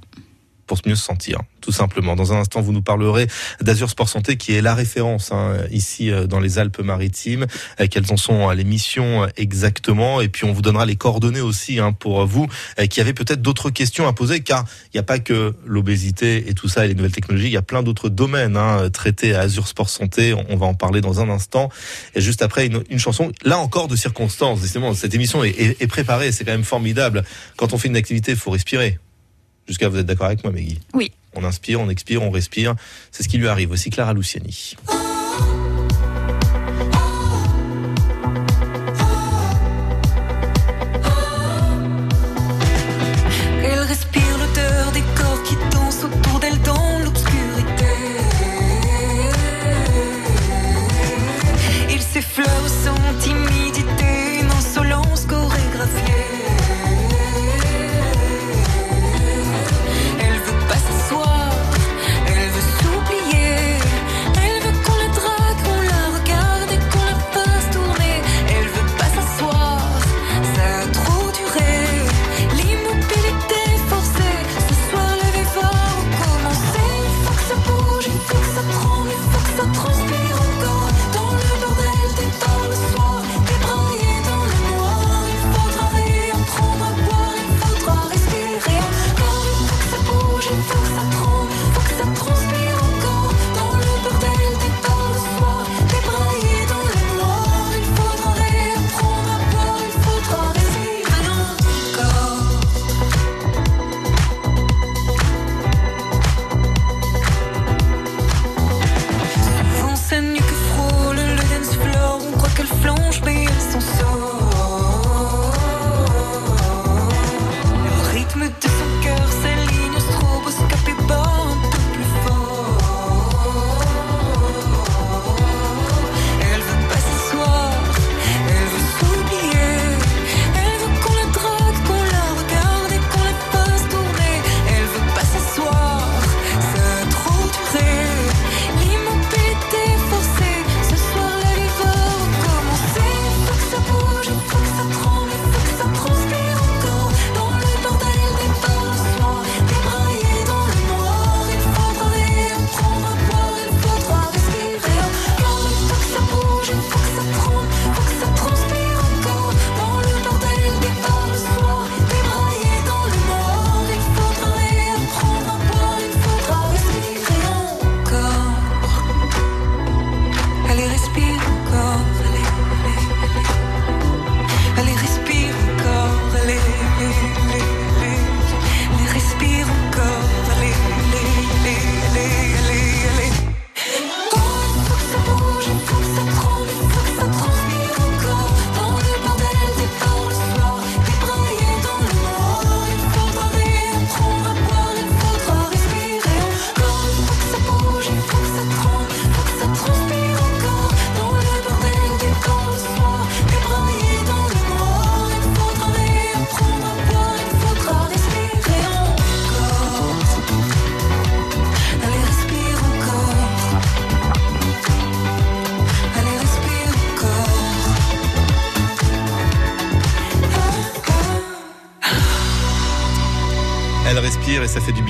Pour mieux se sentir, tout simplement. Dans un instant, vous nous parlerez d'Azur Sport Santé, qui est la référence hein, ici euh, dans les Alpes-Maritimes. Euh, Quelles en sont euh, les missions exactement Et puis, on vous donnera les coordonnées aussi hein, pour vous qui avez peut-être d'autres questions à poser, car il n'y a pas que l'obésité et tout ça et les nouvelles technologies. Il y a plein d'autres domaines hein, traités à Azur Sport Santé. On va en parler dans un instant. Et juste après, une, chanson, là encore de circonstances. Justement, cette émission est- est préparée. C'est quand même formidable. Quand on fait une activité, il faut respirer. Jusqu'à vous êtes d'accord avec moi, Meggy? Oui. On inspire, on expire, on respire. C'est ce qui lui arrive aussi, Clara Luciani.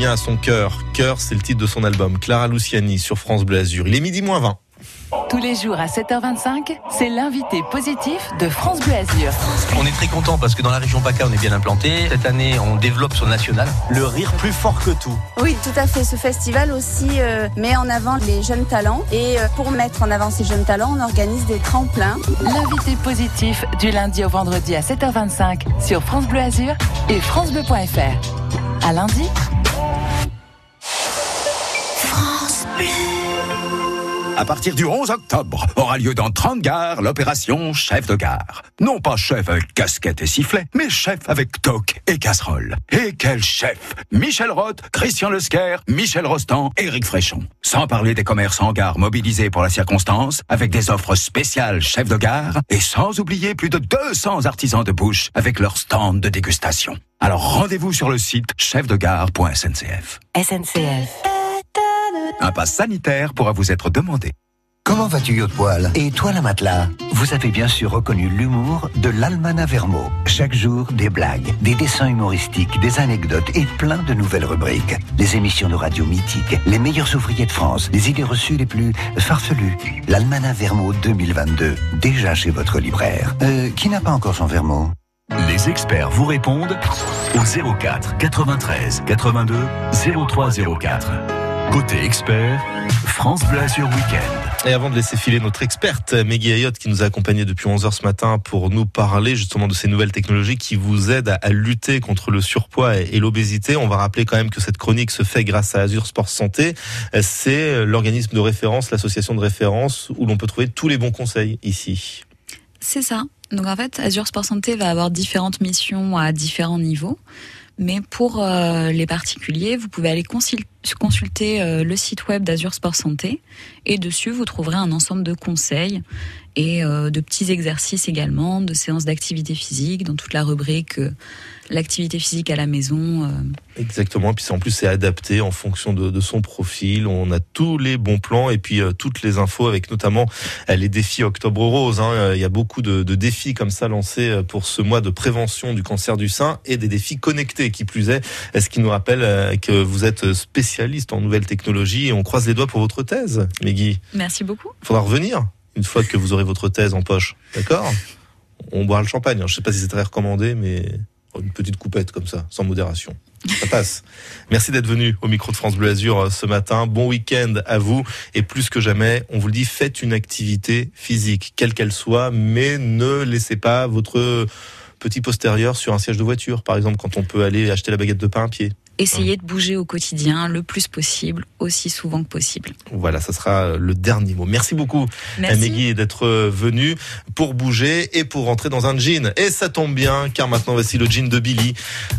Bien à son cœur. Cœur, c'est le titre de son album. Clara Luciani sur France Bleu Azur. Il est midi moins 20. Tous les jours à 7h25, c'est l'invité positif de France Bleu Azur. On est très content parce que dans la région PACA, on est bien implanté. Cette année, on développe sur le national. Le rire plus fort que tout. Oui, tout à fait. Ce festival aussi euh, met en avant les jeunes talents. Et euh, pour mettre en avant ces jeunes talents, on organise des tremplins. L'invité positif du lundi au vendredi à 7h25 sur France Bleu Azur et francebleu.fr. À lundi. À partir du 11 octobre, aura lieu dans 30 gares l'opération Chef de gare. Non pas chef avec casquette et sifflet, mais chef avec toque et casserole. Et quel chef Michel Roth, Christian Lesquer, Michel Rostand, Éric Fréchon. Sans parler des commerces en gare mobilisés pour la circonstance, avec des offres spéciales chef de gare, et sans oublier plus de 200 artisans de bouche avec leur stand de dégustation. Alors rendez-vous sur le site chefdegare.sncf. SNCF. Un pass sanitaire pourra vous être demandé. Comment vas-tu, Yacht Poil Et toi, la matelas Vous avez bien sûr reconnu l'humour de l'Almana Vermo. Chaque jour, des blagues, des dessins humoristiques, des anecdotes et plein de nouvelles rubriques. Les émissions de radio mythiques, les meilleurs ouvriers de France, les idées reçues les plus farfelues. L'Almana Vermo 2022, déjà chez votre libraire. Euh, qui n'a pas encore son Vermo? Les experts vous répondent au 04 93 82 03 04. Côté expert, France Bleu Azur Week-end. Et avant de laisser filer notre experte Meggy Ayotte qui nous a accompagnés depuis 11h ce matin pour nous parler justement de ces nouvelles technologies qui vous aident à, à lutter contre le surpoids et, et l'obésité, on va rappeler quand même que cette chronique se fait grâce à Azur Sport Santé. C'est l'organisme de référence, l'association de référence où l'on peut trouver tous les bons conseils ici. C'est ça. Donc en fait, Azure Sport Santé va avoir différentes missions à différents niveaux. Mais pour euh, les particuliers, vous pouvez aller consul- consulter euh, le site web d'Azure Sport Santé. Et dessus vous trouverez un ensemble de conseils et euh, de petits exercices également, de séances d'activité physique dans toute la rubrique l'activité physique à la maison. euh, Exactement. Puis en plus, c'est adapté en fonction de, de son profil. On a tous les bons plans et puis euh, toutes les infos avec notamment euh, les défis Octobre Rose. hein. Il y a beaucoup de, de défis comme ça lancés pour ce mois de prévention du cancer du sein et des défis connectés qui plus est. Ce qui nous rappelle euh, que vous êtes spécialiste en nouvelles technologies et on croise les doigts pour votre thèse, Meggy. Merci beaucoup. Il faudra revenir une fois que vous aurez votre thèse en poche. D'accord? On boira le champagne. Alors, je sais pas si c'est très recommandé, mais une petite coupette comme ça, sans modération. Ça passe. Merci d'être venu au micro de France Bleu Azur euh, ce matin. Bon week-end à vous. Et plus que jamais, on vous le dit, faites une activité physique, quelle qu'elle soit, mais ne laissez pas votre petit postérieur sur un siège de voiture, par exemple, quand on peut aller acheter la baguette de pain à pied. Essayez de bouger au quotidien le plus possible, aussi souvent que possible. Voilà, ça sera le dernier mot. Merci beaucoup. Meggy, d'être venu pour bouger et pour rentrer dans un jean. Et ça tombe bien, car maintenant voici le jean de Billy.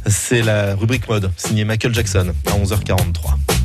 C'est la rubrique mode, signé Michael Jackson, à 11h43.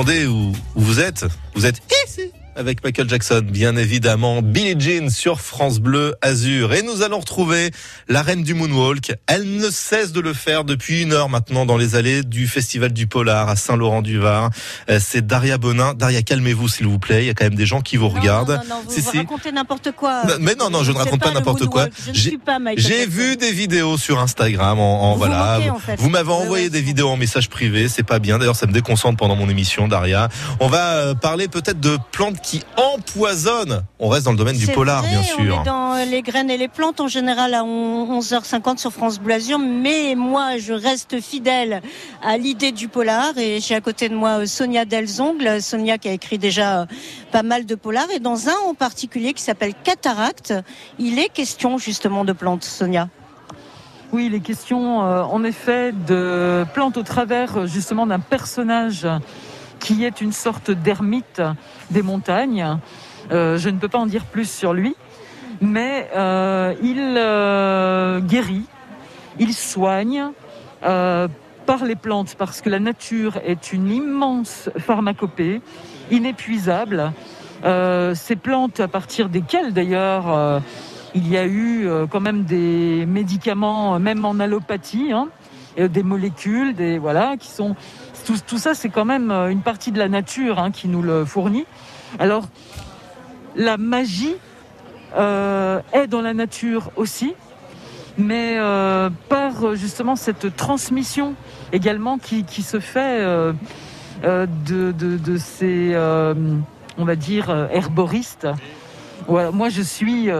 Demandez où, où vous êtes, vous êtes ici avec Michael Jackson, bien évidemment, Billie Jean sur France Bleu Azur. Et nous allons retrouver la reine du Moonwalk. Elle ne cesse de le faire depuis une heure maintenant dans les allées du Festival du Polar à Saint-Laurent-du-Var. Euh, C'est Daria Bonin. Daria, calmez-vous s'il vous plaît. Il y a quand même des gens qui vous regardent. Non, non, vous, Si, vous si. racontez n'importe quoi. Mais non, non, je ne raconte pas n'importe quoi. J'ai- vu des vidéos sur Instagram. En, en- Vous voilà, moquez, vous, en fait. vous m'avez envoyé des vidéos en message privé. C'est pas bien. D'ailleurs, ça me déconcentre pendant mon émission, Daria. On va euh, parler peut-être de plantes qui empoisonnent. On reste dans le domaine du polar, vrai, bien On sûr. est dans les graines et les plantes en général à on- 11h50 sur France Bleu Azur, mais moi je reste fidèle à l'idée du polar et j'ai à côté de moi euh, Sonia Delzongle, Sonia qui a écrit déjà euh, pas mal de polars et dans un en particulier qui s'appelle Cataracte, il est question justement de plantes, Sonia. Oui, les questions, euh, en effet, de plantes au travers justement d'un personnage qui est une sorte d'ermite des montagnes. Euh, je ne peux pas en dire plus sur lui, mais euh, il euh, guérit, il soigne par les plantes, parce que la nature est une immense pharmacopée, inépuisable. Ces plantes, à partir desquelles d'ailleurs il y a eu quand même des médicaments, même en allopathie, hein, des molécules, des voilà, qui sont tout, ça, c'est quand même euh, une partie de la nature hein, qui nous le fournit. Alors, la magie euh, est dans la nature aussi, mais euh, par justement cette transmission également qui, se fait de, ces, on va dire, herboristes. Moi, je suis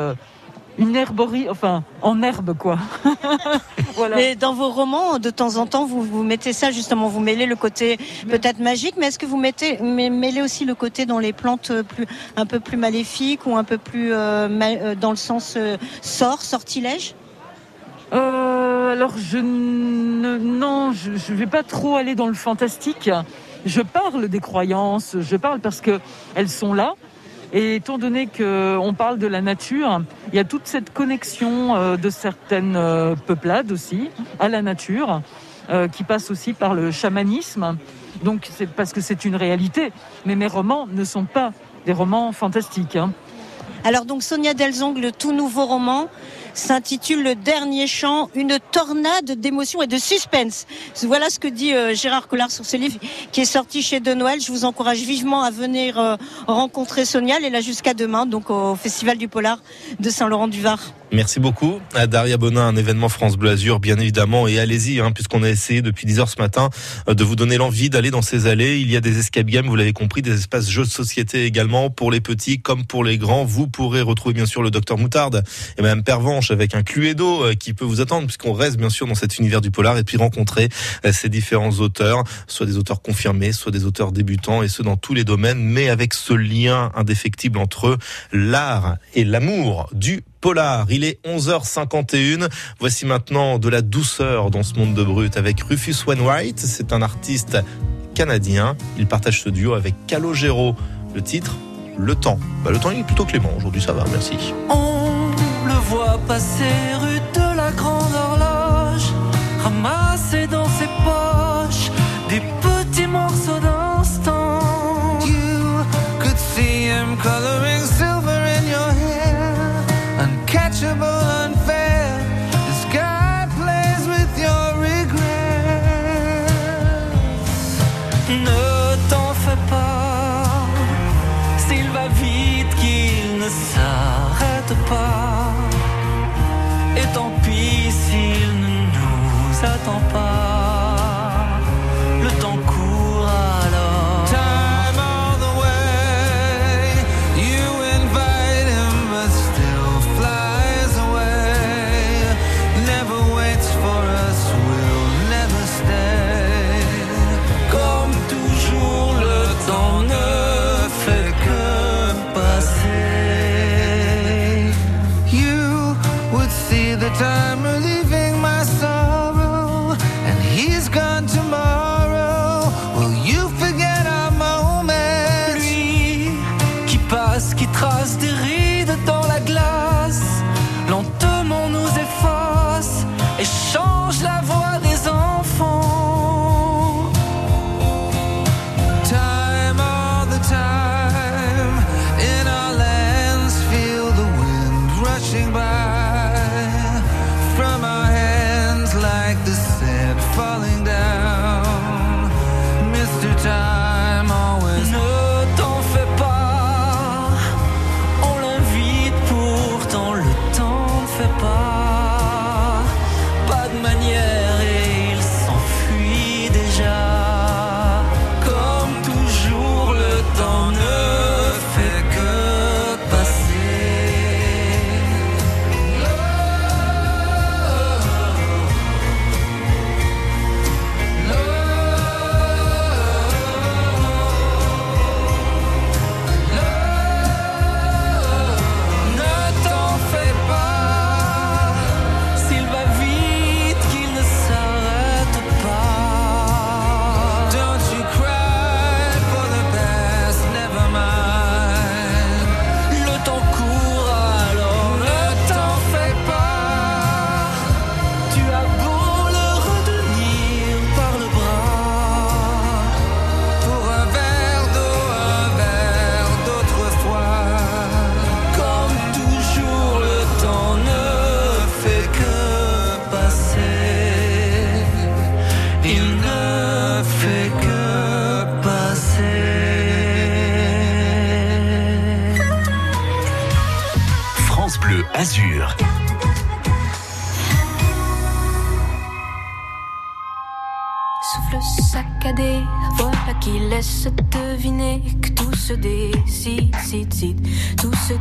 une herborie, enfin, en herbe, quoi. (laughs) voilà. Mais dans vos romans, de temps en temps, vous, vous mettez ça justement, vous mêlez le côté peut-être magique, mais est-ce que vous mettez, mêlez aussi le côté dans les plantes euh, plus, un peu plus maléfiques ou un peu plus euh, euh, dans le sens euh, sort, sortilège? Euh, alors, je ne, non, je vais pas trop aller dans le fantastique. Je parle des croyances, je parle parce que elles sont là. Et étant donné qu'on parle de la nature, il y a toute cette connexion euh, de certaines euh, peuplades aussi à la nature, euh, qui passe aussi par le chamanisme. Donc, c'est parce que c'est une réalité. Mais mes romans ne sont pas des romans fantastiques. hein. Alors donc Sonia Delzong, le tout nouveau roman s'intitule Le dernier chant, une tornade d'émotions et de suspense. Voilà ce que dit euh, Gérard Collard sur ce livre qui est sorti chez De Noël. Je vous encourage vivement à venir euh, rencontrer Sonia. Elle est là jusqu'à demain, donc au Festival du Polar de Saint-Laurent-du-Var. Merci beaucoup à Daria Bonin, un événement France Bleu Azur, bien évidemment. Et allez-y, hein, puisqu'on a essayé depuis 10 heures ce matin euh, de vous donner l'envie d'aller dans ces allées. Il y a des escape games, vous l'avez compris, des espaces jeux de société également pour les petits comme pour les grands. Vous pourrez retrouver bien sûr le docteur Moutarde et Madame Pervenche avec un Cluedo euh, qui peut vous attendre puisqu'on reste bien sûr dans cet univers du polar et puis rencontrer euh, ces différents auteurs, soit des auteurs confirmés, soit des auteurs débutants et ce dans tous les domaines, mais avec ce lien indéfectible entre l'art et l'amour du polar. Il est 11h51. Voici maintenant de la douceur dans ce monde de brut avec Rufus Wainwright. C'est un artiste canadien. Il partage ce duo avec Calogero. Le titre, Le Temps. Bah, le temps est plutôt clément aujourd'hui, ça va, merci. S'il va vite, qu'il ne s'arrête pas. Et tant pis s'il ne nous attend pas.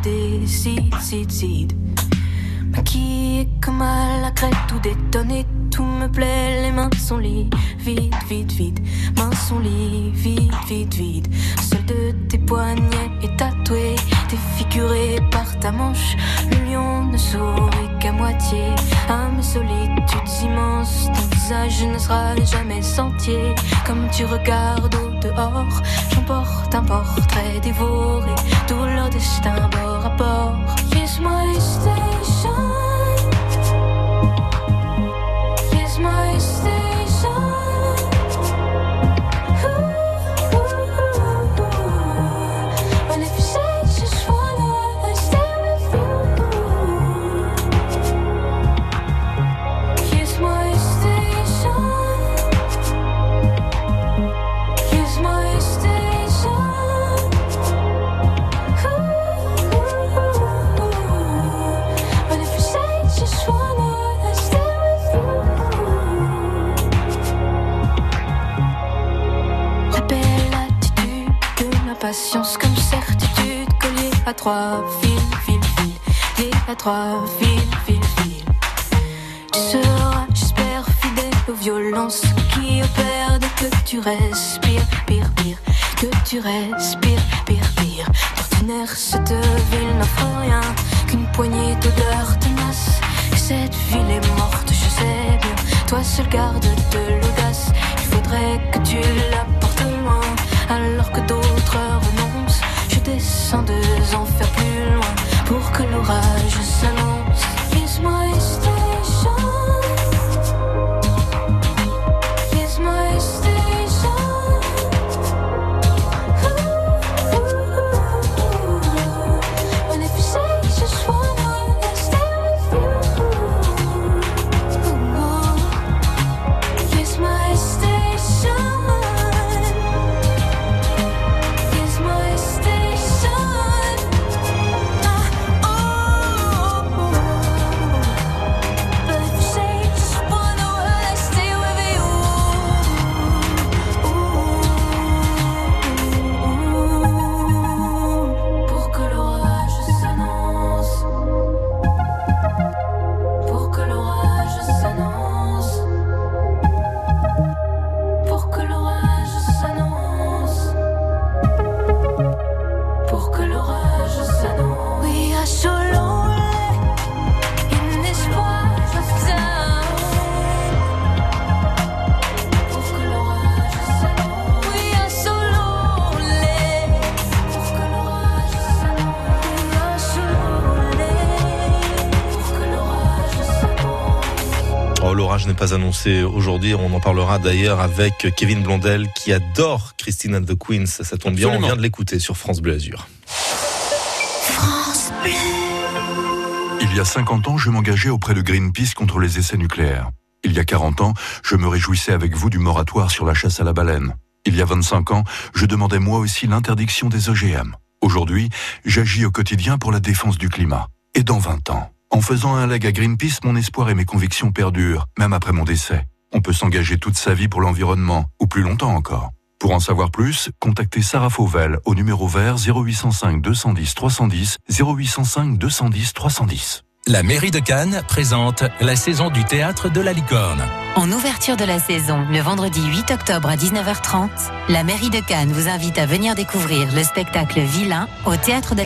Décide, comme à la crête, tout détonné, tout me plaît, les mains sont liées, vide, vide, vide, mains sont liées, vide, vide, vide. Seul de tes poignets est tatoué, défiguré par ta manche, le lion ne sourit qu'à moitié. Visage ne sera jamais sentier. Comme tu regardes au dehors, j'emporte un portrait dévoré, tout leur destin bord à bord. Here's my station. Fil, liée à trois fils, fil, fil. Tu seras, j'espère, fidèle aux violences qui opèrent que tu respires, pire, pire, que tu respires, annoncé aujourd'hui. On en parlera d'ailleurs avec Kevin Blondel qui adore Christine and the Queens. Ça tombe bien, on vient de l'écouter sur France Bleu Azur. France Bleu. Il y a 50 ans, je m'engageais auprès de Greenpeace contre les essais nucléaires. Il y a 40 ans, je me réjouissais avec vous du moratoire sur la chasse à la baleine. Il y a 25 ans, je demandais moi aussi l'interdiction des OGM. Aujourd'hui, j'agis au quotidien pour la défense du climat. Et dans 20 ans, en faisant un leg à Greenpeace, mon espoir et mes convictions perdurent, même après mon décès. On peut s'engager toute sa vie pour l'environnement, ou plus longtemps encore. Pour en savoir plus, contactez Sarah Fauvel au numéro vert 0805 210 310 0805 210 310. La mairie de Cannes présente la saison du théâtre de la licorne. En ouverture de la saison, le vendredi 8 octobre à 19h30, la mairie de Cannes vous invite à venir découvrir le spectacle Vilain au théâtre de